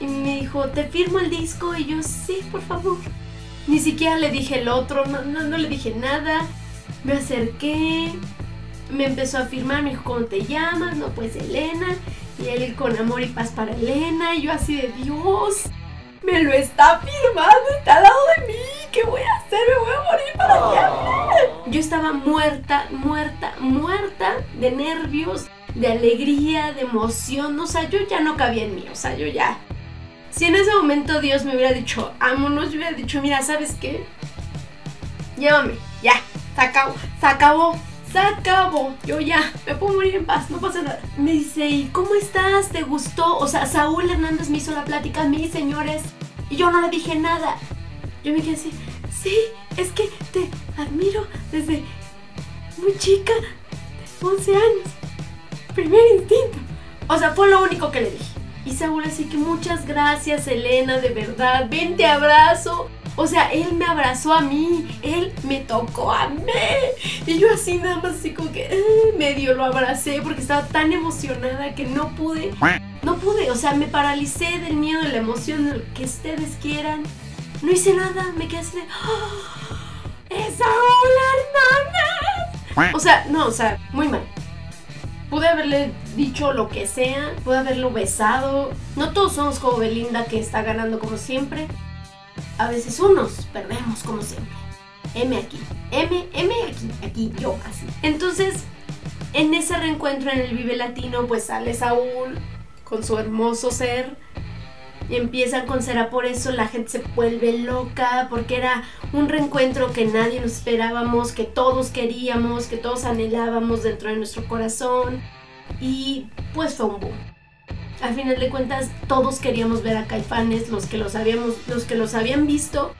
Y me dijo, ¿te firmo el disco? Y yo, sí, por favor. Ni siquiera le dije el otro, no, no, no le dije nada. Me acerqué, me empezó a firmar, me dijo, ¿cómo te llamas? No, pues Elena. Y él con amor y paz para Elena. Y yo así de, Dios, me lo está firmando, está al lado de mí. ¿Qué voy a hacer? Me voy a morir para siempre. Yo estaba muerta, muerta, muerta de nervios, de alegría, de emoción. O sea, yo ya no cabía en mí. O sea, yo ya. Si en ese momento Dios me hubiera dicho, vámonos, yo hubiera dicho, mira, ¿sabes qué? Llévame, ya, se acabó, se acabó, se acabó. Yo ya, me puedo morir en paz, no pasa nada. Me dice, ¿y cómo estás? ¿Te gustó? O sea, Saúl Hernández me hizo la plática a mí, señores, y yo no le dije nada. Yo me quedé así, sí, es que te admiro desde muy chica, de 11 años. Primer instinto. O sea, fue lo único que le dije. Y Saúl así que muchas gracias, Elena, de verdad, ven, te abrazo. O sea, él me abrazó a mí, él me tocó a mí. Y yo así nada más así como que eh, medio lo abracé porque estaba tan emocionada que no pude. No pude, o sea, me paralicé del miedo, de la emoción, de lo que ustedes quieran. No hice nada, me quedé así de... "¡Ah! ¡Es Saúl Hernández! O sea, no, o sea, muy mal. Pude haberle dicho lo que sea, pude haberlo besado. No todos somos como Belinda que está ganando como siempre. A veces unos perdemos como siempre. M aquí, M, M aquí, aquí, yo así. Entonces, en ese reencuentro en el Vive Latino, pues sale Saúl con su hermoso ser. Y empiezan con Será por eso, la gente se vuelve loca, porque era un reencuentro que nadie nos esperábamos, que todos queríamos, que todos anhelábamos dentro de nuestro corazón. Y pues fue un boom. Al final de cuentas, todos queríamos ver a Caifanes, los que los habíamos, los que los habían visto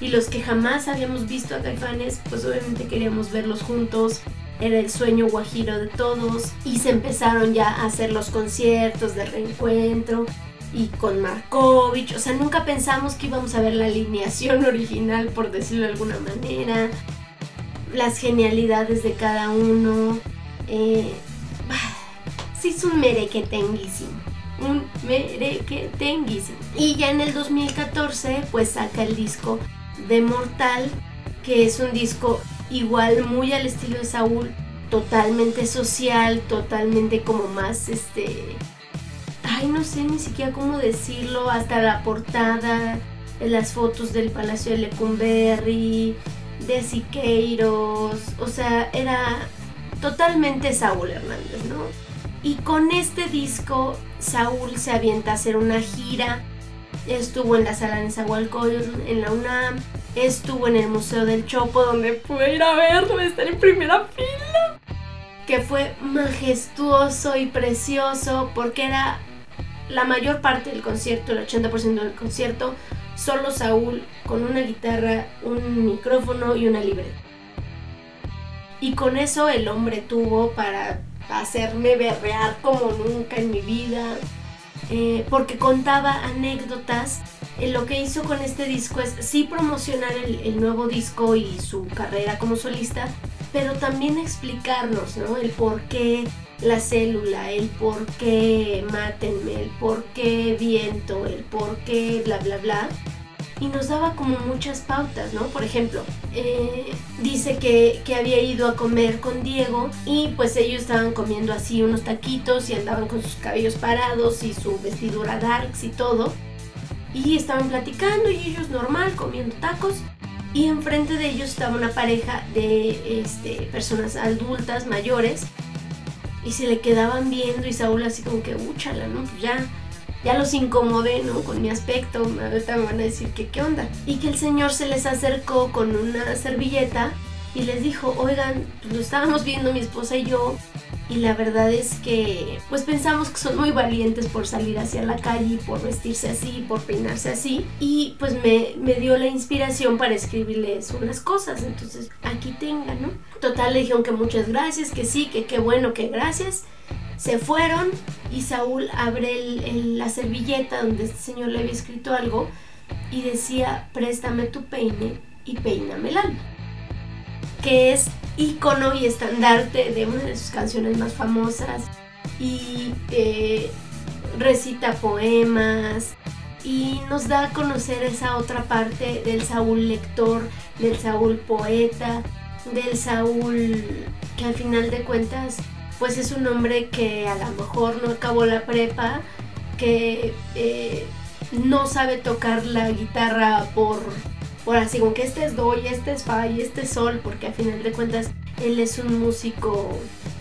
y los que jamás habíamos visto a Caifanes, pues obviamente queríamos verlos juntos. Era el sueño guajiro de todos y se empezaron ya a hacer los conciertos de reencuentro y con Markovich. O sea, nunca pensamos que íbamos a ver la alineación [LAUGHS] original, por decirlo de alguna manera. Las genialidades de cada uno. Eh, [SIGHS] sí, es un merequetenguísimo. Un merequetenguísimo. Y ya en el 2014, pues saca el disco de Mortal, que es un disco igual muy al estilo de Saúl, totalmente social, totalmente como más este ay, no sé ni siquiera cómo decirlo, hasta la portada, las fotos del Palacio de Lecumberri, de Siqueiros, o sea, era totalmente Saúl Hernández, ¿no? Y con este disco Saúl se avienta a hacer una gira. Estuvo en la sala de Zahualcóyotl, en la UNAM, estuvo en el Museo del Chopo, donde pude ir a verlo, estar en primera fila. Que fue majestuoso y precioso porque era la mayor parte del concierto, el 80% del concierto, solo Saúl con una guitarra, un micrófono y una libreta. Y con eso el hombre tuvo para hacerme berrear como nunca en mi vida, eh, porque contaba anécdotas. Eh, lo que hizo con este disco es sí promocionar el, nuevo disco y su carrera como solista, pero también explicarnos, ¿no? El por qué la célula, el por qué mátenme, el por qué viento, el por qué bla bla bla y nos daba como muchas pautas, ¿no? Por ejemplo, eh, dice que, que, había ido a comer con Diego y pues ellos estaban comiendo así unos taquitos y andaban con sus cabellos parados y su vestidura darks y todo. Y estaban platicando y ellos normal comiendo tacos. Y enfrente de ellos estaba una pareja de este, personas adultas, mayores. Y se le quedaban viendo y Saúl así como que, úchala, ¿no? Pues ya ya los incomodé, ¿no? Con mi aspecto, ahorita me van a decir que qué onda. Y que el señor se les acercó con una servilleta y les dijo, oigan, pues lo estábamos viendo mi esposa y yo y la verdad es que pues pensamos que son muy valientes por salir hacia la calle, por vestirse así, por peinarse así y pues me, me dio la inspiración para escribirles unas cosas, entonces aquí tengan, ¿no? Total le dijeron que muchas gracias, que sí, que qué bueno, que gracias se fueron y Saúl abre la servilleta donde este señor le había escrito algo y decía, préstame tu peine y peíname el alma. Que es ícono y estandarte de una de sus canciones más famosas. Y eh, recita poemas y nos da a conocer esa otra parte del Saúl lector, del Saúl poeta, del Saúl que al final de cuentas pues es un hombre que a lo mejor no acabó la prepa, que eh, no sabe tocar la guitarra por, por así como que este es do y este es fa y este es sol, porque a final de cuentas él es un músico,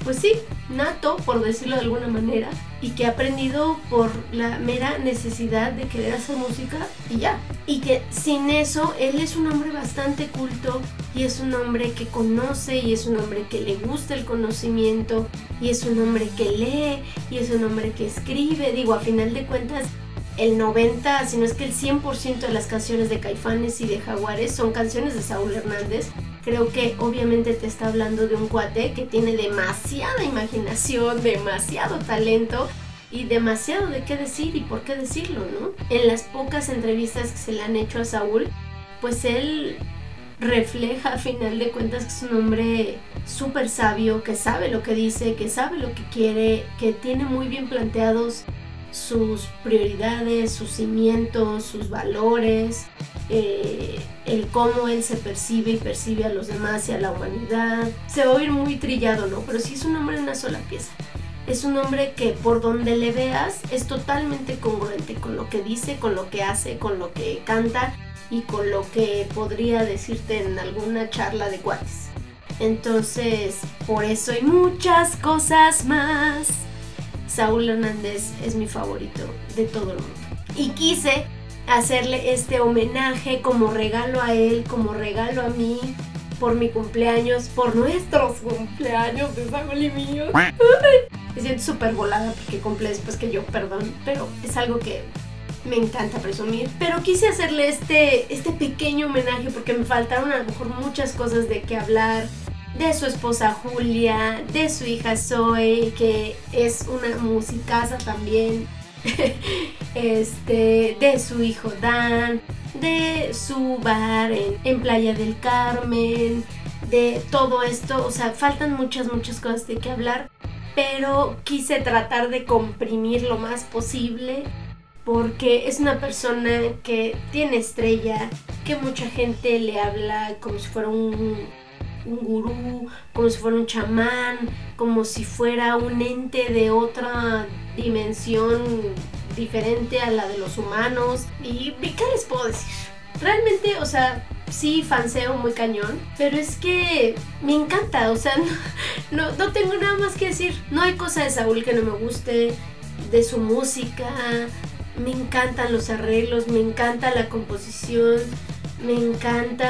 pues sí, nato, por decirlo de alguna manera, y que ha aprendido por la mera necesidad de querer hacer música y ya. Y que sin eso, él es un hombre bastante culto y es un hombre que conoce y es un hombre que le gusta el conocimiento y es un hombre que lee y es un hombre que escribe. Digo, a final de cuentas, el 90, si no es que el 100% de las canciones de Caifanes y de Jaguares son canciones de Saúl Hernández. Creo que obviamente te está hablando de un cuate que tiene demasiada imaginación, demasiado talento y demasiado de qué decir y por qué decirlo, ¿no? En las pocas entrevistas que se le han hecho a Saúl, pues él refleja a final de cuentas que es un hombre súper sabio, que sabe lo que dice, que sabe lo que quiere, que tiene muy bien planteados sus prioridades, sus cimientos, sus valores, eh, el cómo él se percibe y percibe a los demás y a la humanidad. Se va a oír muy trillado, ¿no? Pero sí es un hombre de una sola pieza. Es un hombre que por donde le veas es totalmente congruente con lo que dice, con lo que hace, con lo que canta y con lo que podría decirte en alguna charla de cuates. Entonces, por eso y muchas cosas más, Saúl Hernández es mi favorito de todo el mundo. Y quise hacerle este homenaje como regalo a él, como regalo a mí, por mi cumpleaños, por nuestros cumpleaños de Saúl y mío. [LAUGHS] Me siento súper volada porque cumple después que yo, perdón, pero es algo que me encanta presumir. Pero quise hacerle este, este pequeño homenaje porque me faltaron a lo mejor muchas cosas de qué hablar. De su esposa Julia, de su hija Zoe, que es una musicaza también. [LAUGHS] este, de su hijo Dan, de su bar en, en Playa del Carmen, de todo esto. O sea, faltan muchas, muchas cosas de qué hablar. Pero quise tratar de comprimir lo más posible porque es una persona que tiene estrella, que mucha gente le habla como si fuera un, un gurú, como si fuera un chamán, como si fuera un ente de otra dimensión diferente a la de los humanos. ¿Y qué les puedo decir? Realmente, o sea, sí, fanseo muy cañón, pero es que me encanta, o sea, [LAUGHS] no, no tengo nada más que decir. No hay cosa de Saúl que no me guste, de su música, me encantan los arreglos, me encanta la composición, me encanta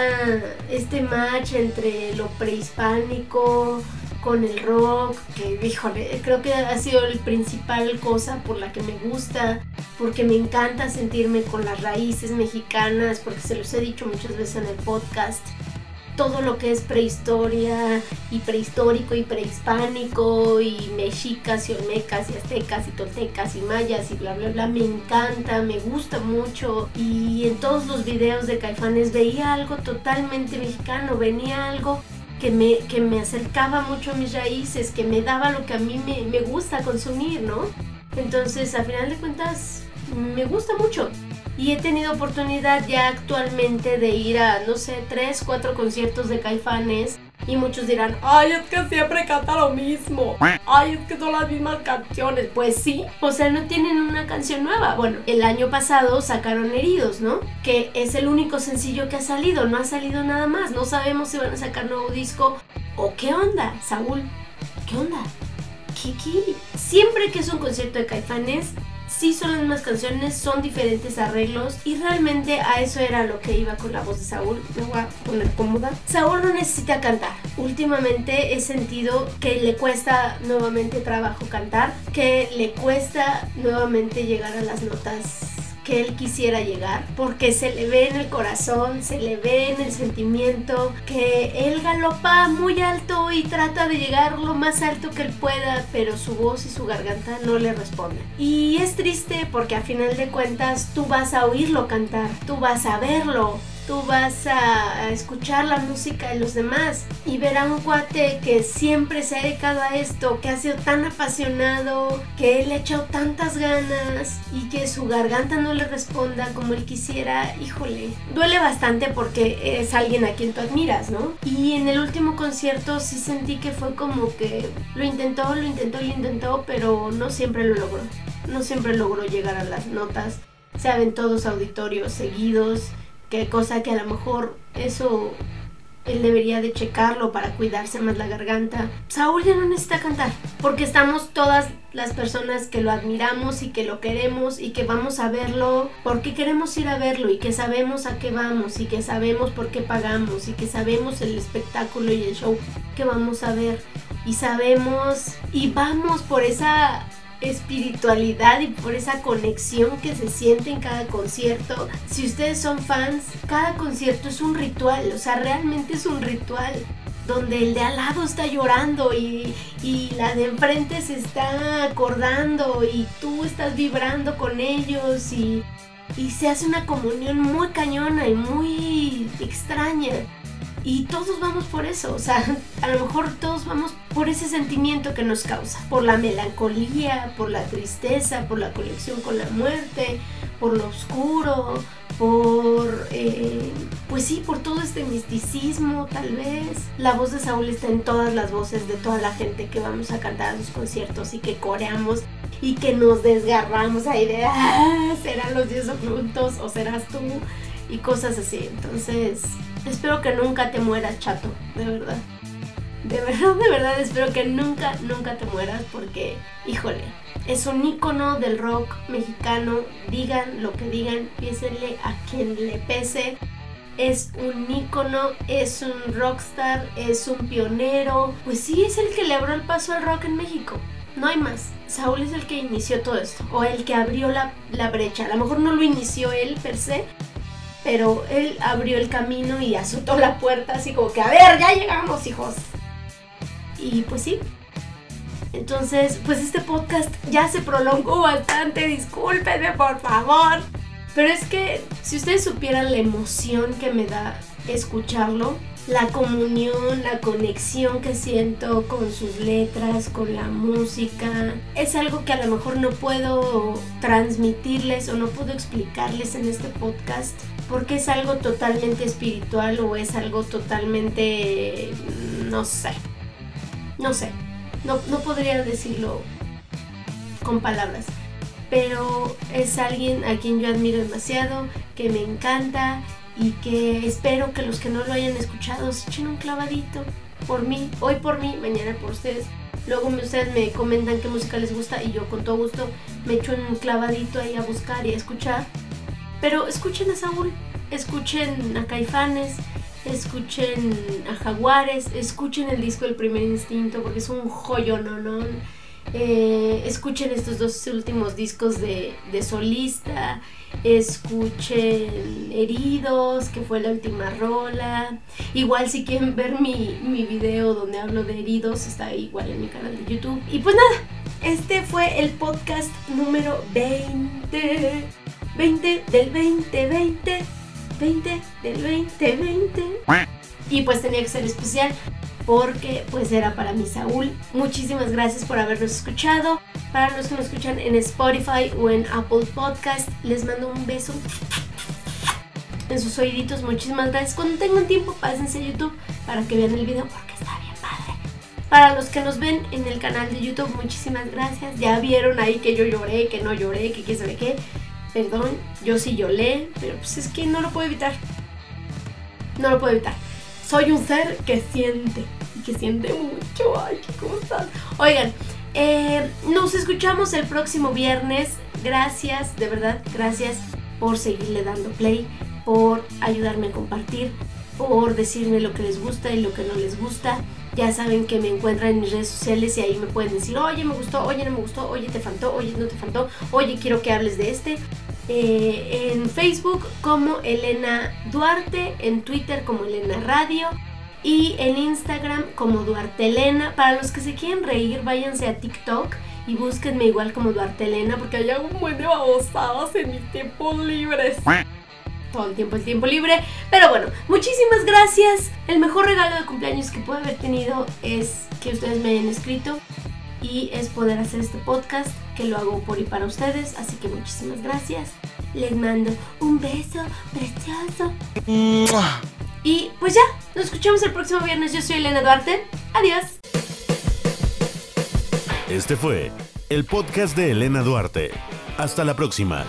este match entre lo prehispánico con el rock, que híjole, creo que ha sido la principal cosa por la que me gusta, porque me encanta sentirme con las raíces mexicanas, porque se los he dicho muchas veces en el podcast todo lo que es prehistoria y prehistórico y prehispánico y mexicas y olmecas y aztecas y toltecas y mayas y bla bla bla. Me encanta, me gusta mucho. Y en todos los videos de Caifanes veía algo totalmente mexicano, venía algo que me, que me acercaba mucho a mis raíces, que me daba lo que a mí me, me gusta consumir, ¿no? Entonces, a final de cuentas, me gusta mucho y he tenido oportunidad ya actualmente de ir a, no sé, tres, cuatro conciertos de caifanes. Y muchos dirán, ay, es que siempre canta lo mismo. Ay, es que son las mismas canciones. Pues sí, o sea, no tienen una canción nueva. Bueno, el año pasado sacaron Heridos, ¿no? Que es el único sencillo que ha salido. No ha salido nada más. No sabemos si van a sacar nuevo disco o qué onda, Saúl. ¿Qué onda? Kiki. Siempre que es un concierto de caifanes, sí son las mismas canciones, son diferentes arreglos y realmente a eso era lo que iba con la voz de Saúl. Me voy a poner cómoda. Saúl no necesita cantar. Últimamente he sentido que le cuesta nuevamente trabajo cantar, que le cuesta nuevamente llegar a las notas que él quisiera llegar, porque se le ve en el corazón, se le ve en el sentimiento, que él galopa muy alto y trata de llegar lo más alto que él pueda, pero su voz y su garganta no le responden. Y es triste porque a final de cuentas tú vas a oírlo cantar, tú vas a verlo, tú vas a, escuchar la música de los demás y ver a un cuate que siempre se ha dedicado a esto, que ha sido tan apasionado, que él ha echado tantas ganas y que su garganta no le responda como él quisiera, híjole, duele bastante porque es alguien a quien tú admiras, ¿no? Y en el último concierto sí sentí que fue como que lo intentó, lo intentó, lo intentó, pero no siempre lo logró. No siempre logró llegar a las notas. Se aventó dos auditorios seguidos Qué cosa que a lo mejor eso él debería de checarlo para cuidarse más la garganta. Saúl ya no necesita cantar, porque estamos todas las personas que lo admiramos y que lo queremos y que vamos a verlo porque queremos ir a verlo y que sabemos a qué vamos y que sabemos por qué pagamos y que sabemos el espectáculo y el show que vamos a ver y sabemos y vamos por esa espiritualidad y por esa conexión que se siente en cada concierto. Si ustedes son fans, cada concierto es un ritual, o sea, realmente es un ritual donde el de al lado está llorando y, y, la de enfrente se está acordando y tú estás vibrando con ellos y, y se hace una comunión muy cañona y muy extraña. Y todos vamos por eso, o sea, [LAUGHS] a lo mejor todos vamos por ese sentimiento que nos causa, por la melancolía, por la tristeza, por la conexión con la muerte, por lo oscuro, por, eh, pues sí, por todo este misticismo tal vez. La voz de Saúl está en todas las voces de toda la gente que vamos a cantar a sus conciertos y que coreamos y que nos desgarramos ahí de, ah, serán los diez ocultos o serás tú y cosas así. Entonces, espero que nunca te mueras, chato, de verdad. De verdad, de verdad, espero que nunca, nunca te mueras porque, híjole, es un ícono del rock mexicano. Digan lo que digan, piénsenle a quien le pese. Es un ícono, es un rockstar, es un pionero. Pues sí, es el que le abrió el paso al rock en México. No hay más. Saúl es el que inició todo esto. O el que abrió la, la brecha. A lo mejor no lo inició él per se, pero él abrió el camino y azotó la puerta así como que, a ver, ya llegamos, hijos. Y pues sí. Entonces, pues este podcast ya se prolongó bastante, discúlpenme por favor. Pero es que si ustedes supieran la emoción que me da escucharlo, la comunión, la conexión que siento con sus letras, con la música, es algo que a lo mejor no puedo transmitirles o no puedo explicarles en este podcast porque es algo totalmente espiritual o es algo totalmente, no sé, no sé, no, podría decirlo con palabras, pero es alguien a quien yo admiro demasiado, que me encanta y que espero que los que no lo hayan escuchado se echen un clavadito por mí, hoy por mí, mañana por ustedes. Luego ustedes me comentan qué música les gusta y yo con todo gusto me echo un clavadito ahí a buscar y a escuchar. Pero escuchen a Saúl, escuchen a Caifanes, escuchen a Jaguares, escuchen el disco El Primer Instinto porque es un joyo, ¿no? no eh, escuchen estos dos últimos discos de, solista. Escuchen Heridos, que fue la última rola. Igual si quieren ver mi, mi video donde hablo de Heridos, está igual en mi canal de YouTube. Y pues nada, este fue el podcast número 20. 20 del 2020. 20 del 2020. Y pues tenía que ser especial porque pues era para mi Saúl. Muchísimas gracias por habernos escuchado. Para los que nos escuchan en Spotify o en Apple Podcast, les mando un beso en sus oíditos. Muchísimas gracias. Cuando tengan tiempo, pásense a YouTube para que vean el video porque está bien padre. Para los que nos ven en el canal de YouTube, muchísimas gracias. Ya vieron ahí que yo lloré, que no lloré, que qué sabe qué. Perdón, yo sí lloré, pero pues es que no lo puedo evitar. No lo puedo evitar. Soy un ser que siente que siente mucho. Ay, qué cosas. Oigan, eh, nos escuchamos el próximo viernes. Gracias, de verdad, gracias por seguirle dando play, por ayudarme a compartir, por decirme lo que les gusta y lo que no les gusta. Ya saben que me encuentran en mis redes sociales y ahí me pueden decir, oye, me gustó, oye, no me gustó, oye, te faltó, oye, no te faltó, oye, quiero que hables de este. Eh, en Facebook como Elena Duarte, en Twitter como Elena Radio y en Instagram como Duarte Elena. Para los que se quieren reír, váyanse a TikTok y búsquenme igual como Duarte Elena porque hay un buen de babosadas en mis tiempos libres. Todo el tiempo el tiempo libre. Pero bueno, muchísimas gracias. El mejor regalo de cumpleaños que puedo haber tenido es que ustedes me hayan escrito y es poder hacer este podcast que lo hago por y para ustedes. Así que muchísimas gracias. Les mando un beso precioso. Y pues ya, nos escuchamos el próximo viernes. Yo soy Elena Duarte. Adiós. Este fue el podcast de Elena Duarte. Hasta la próxima.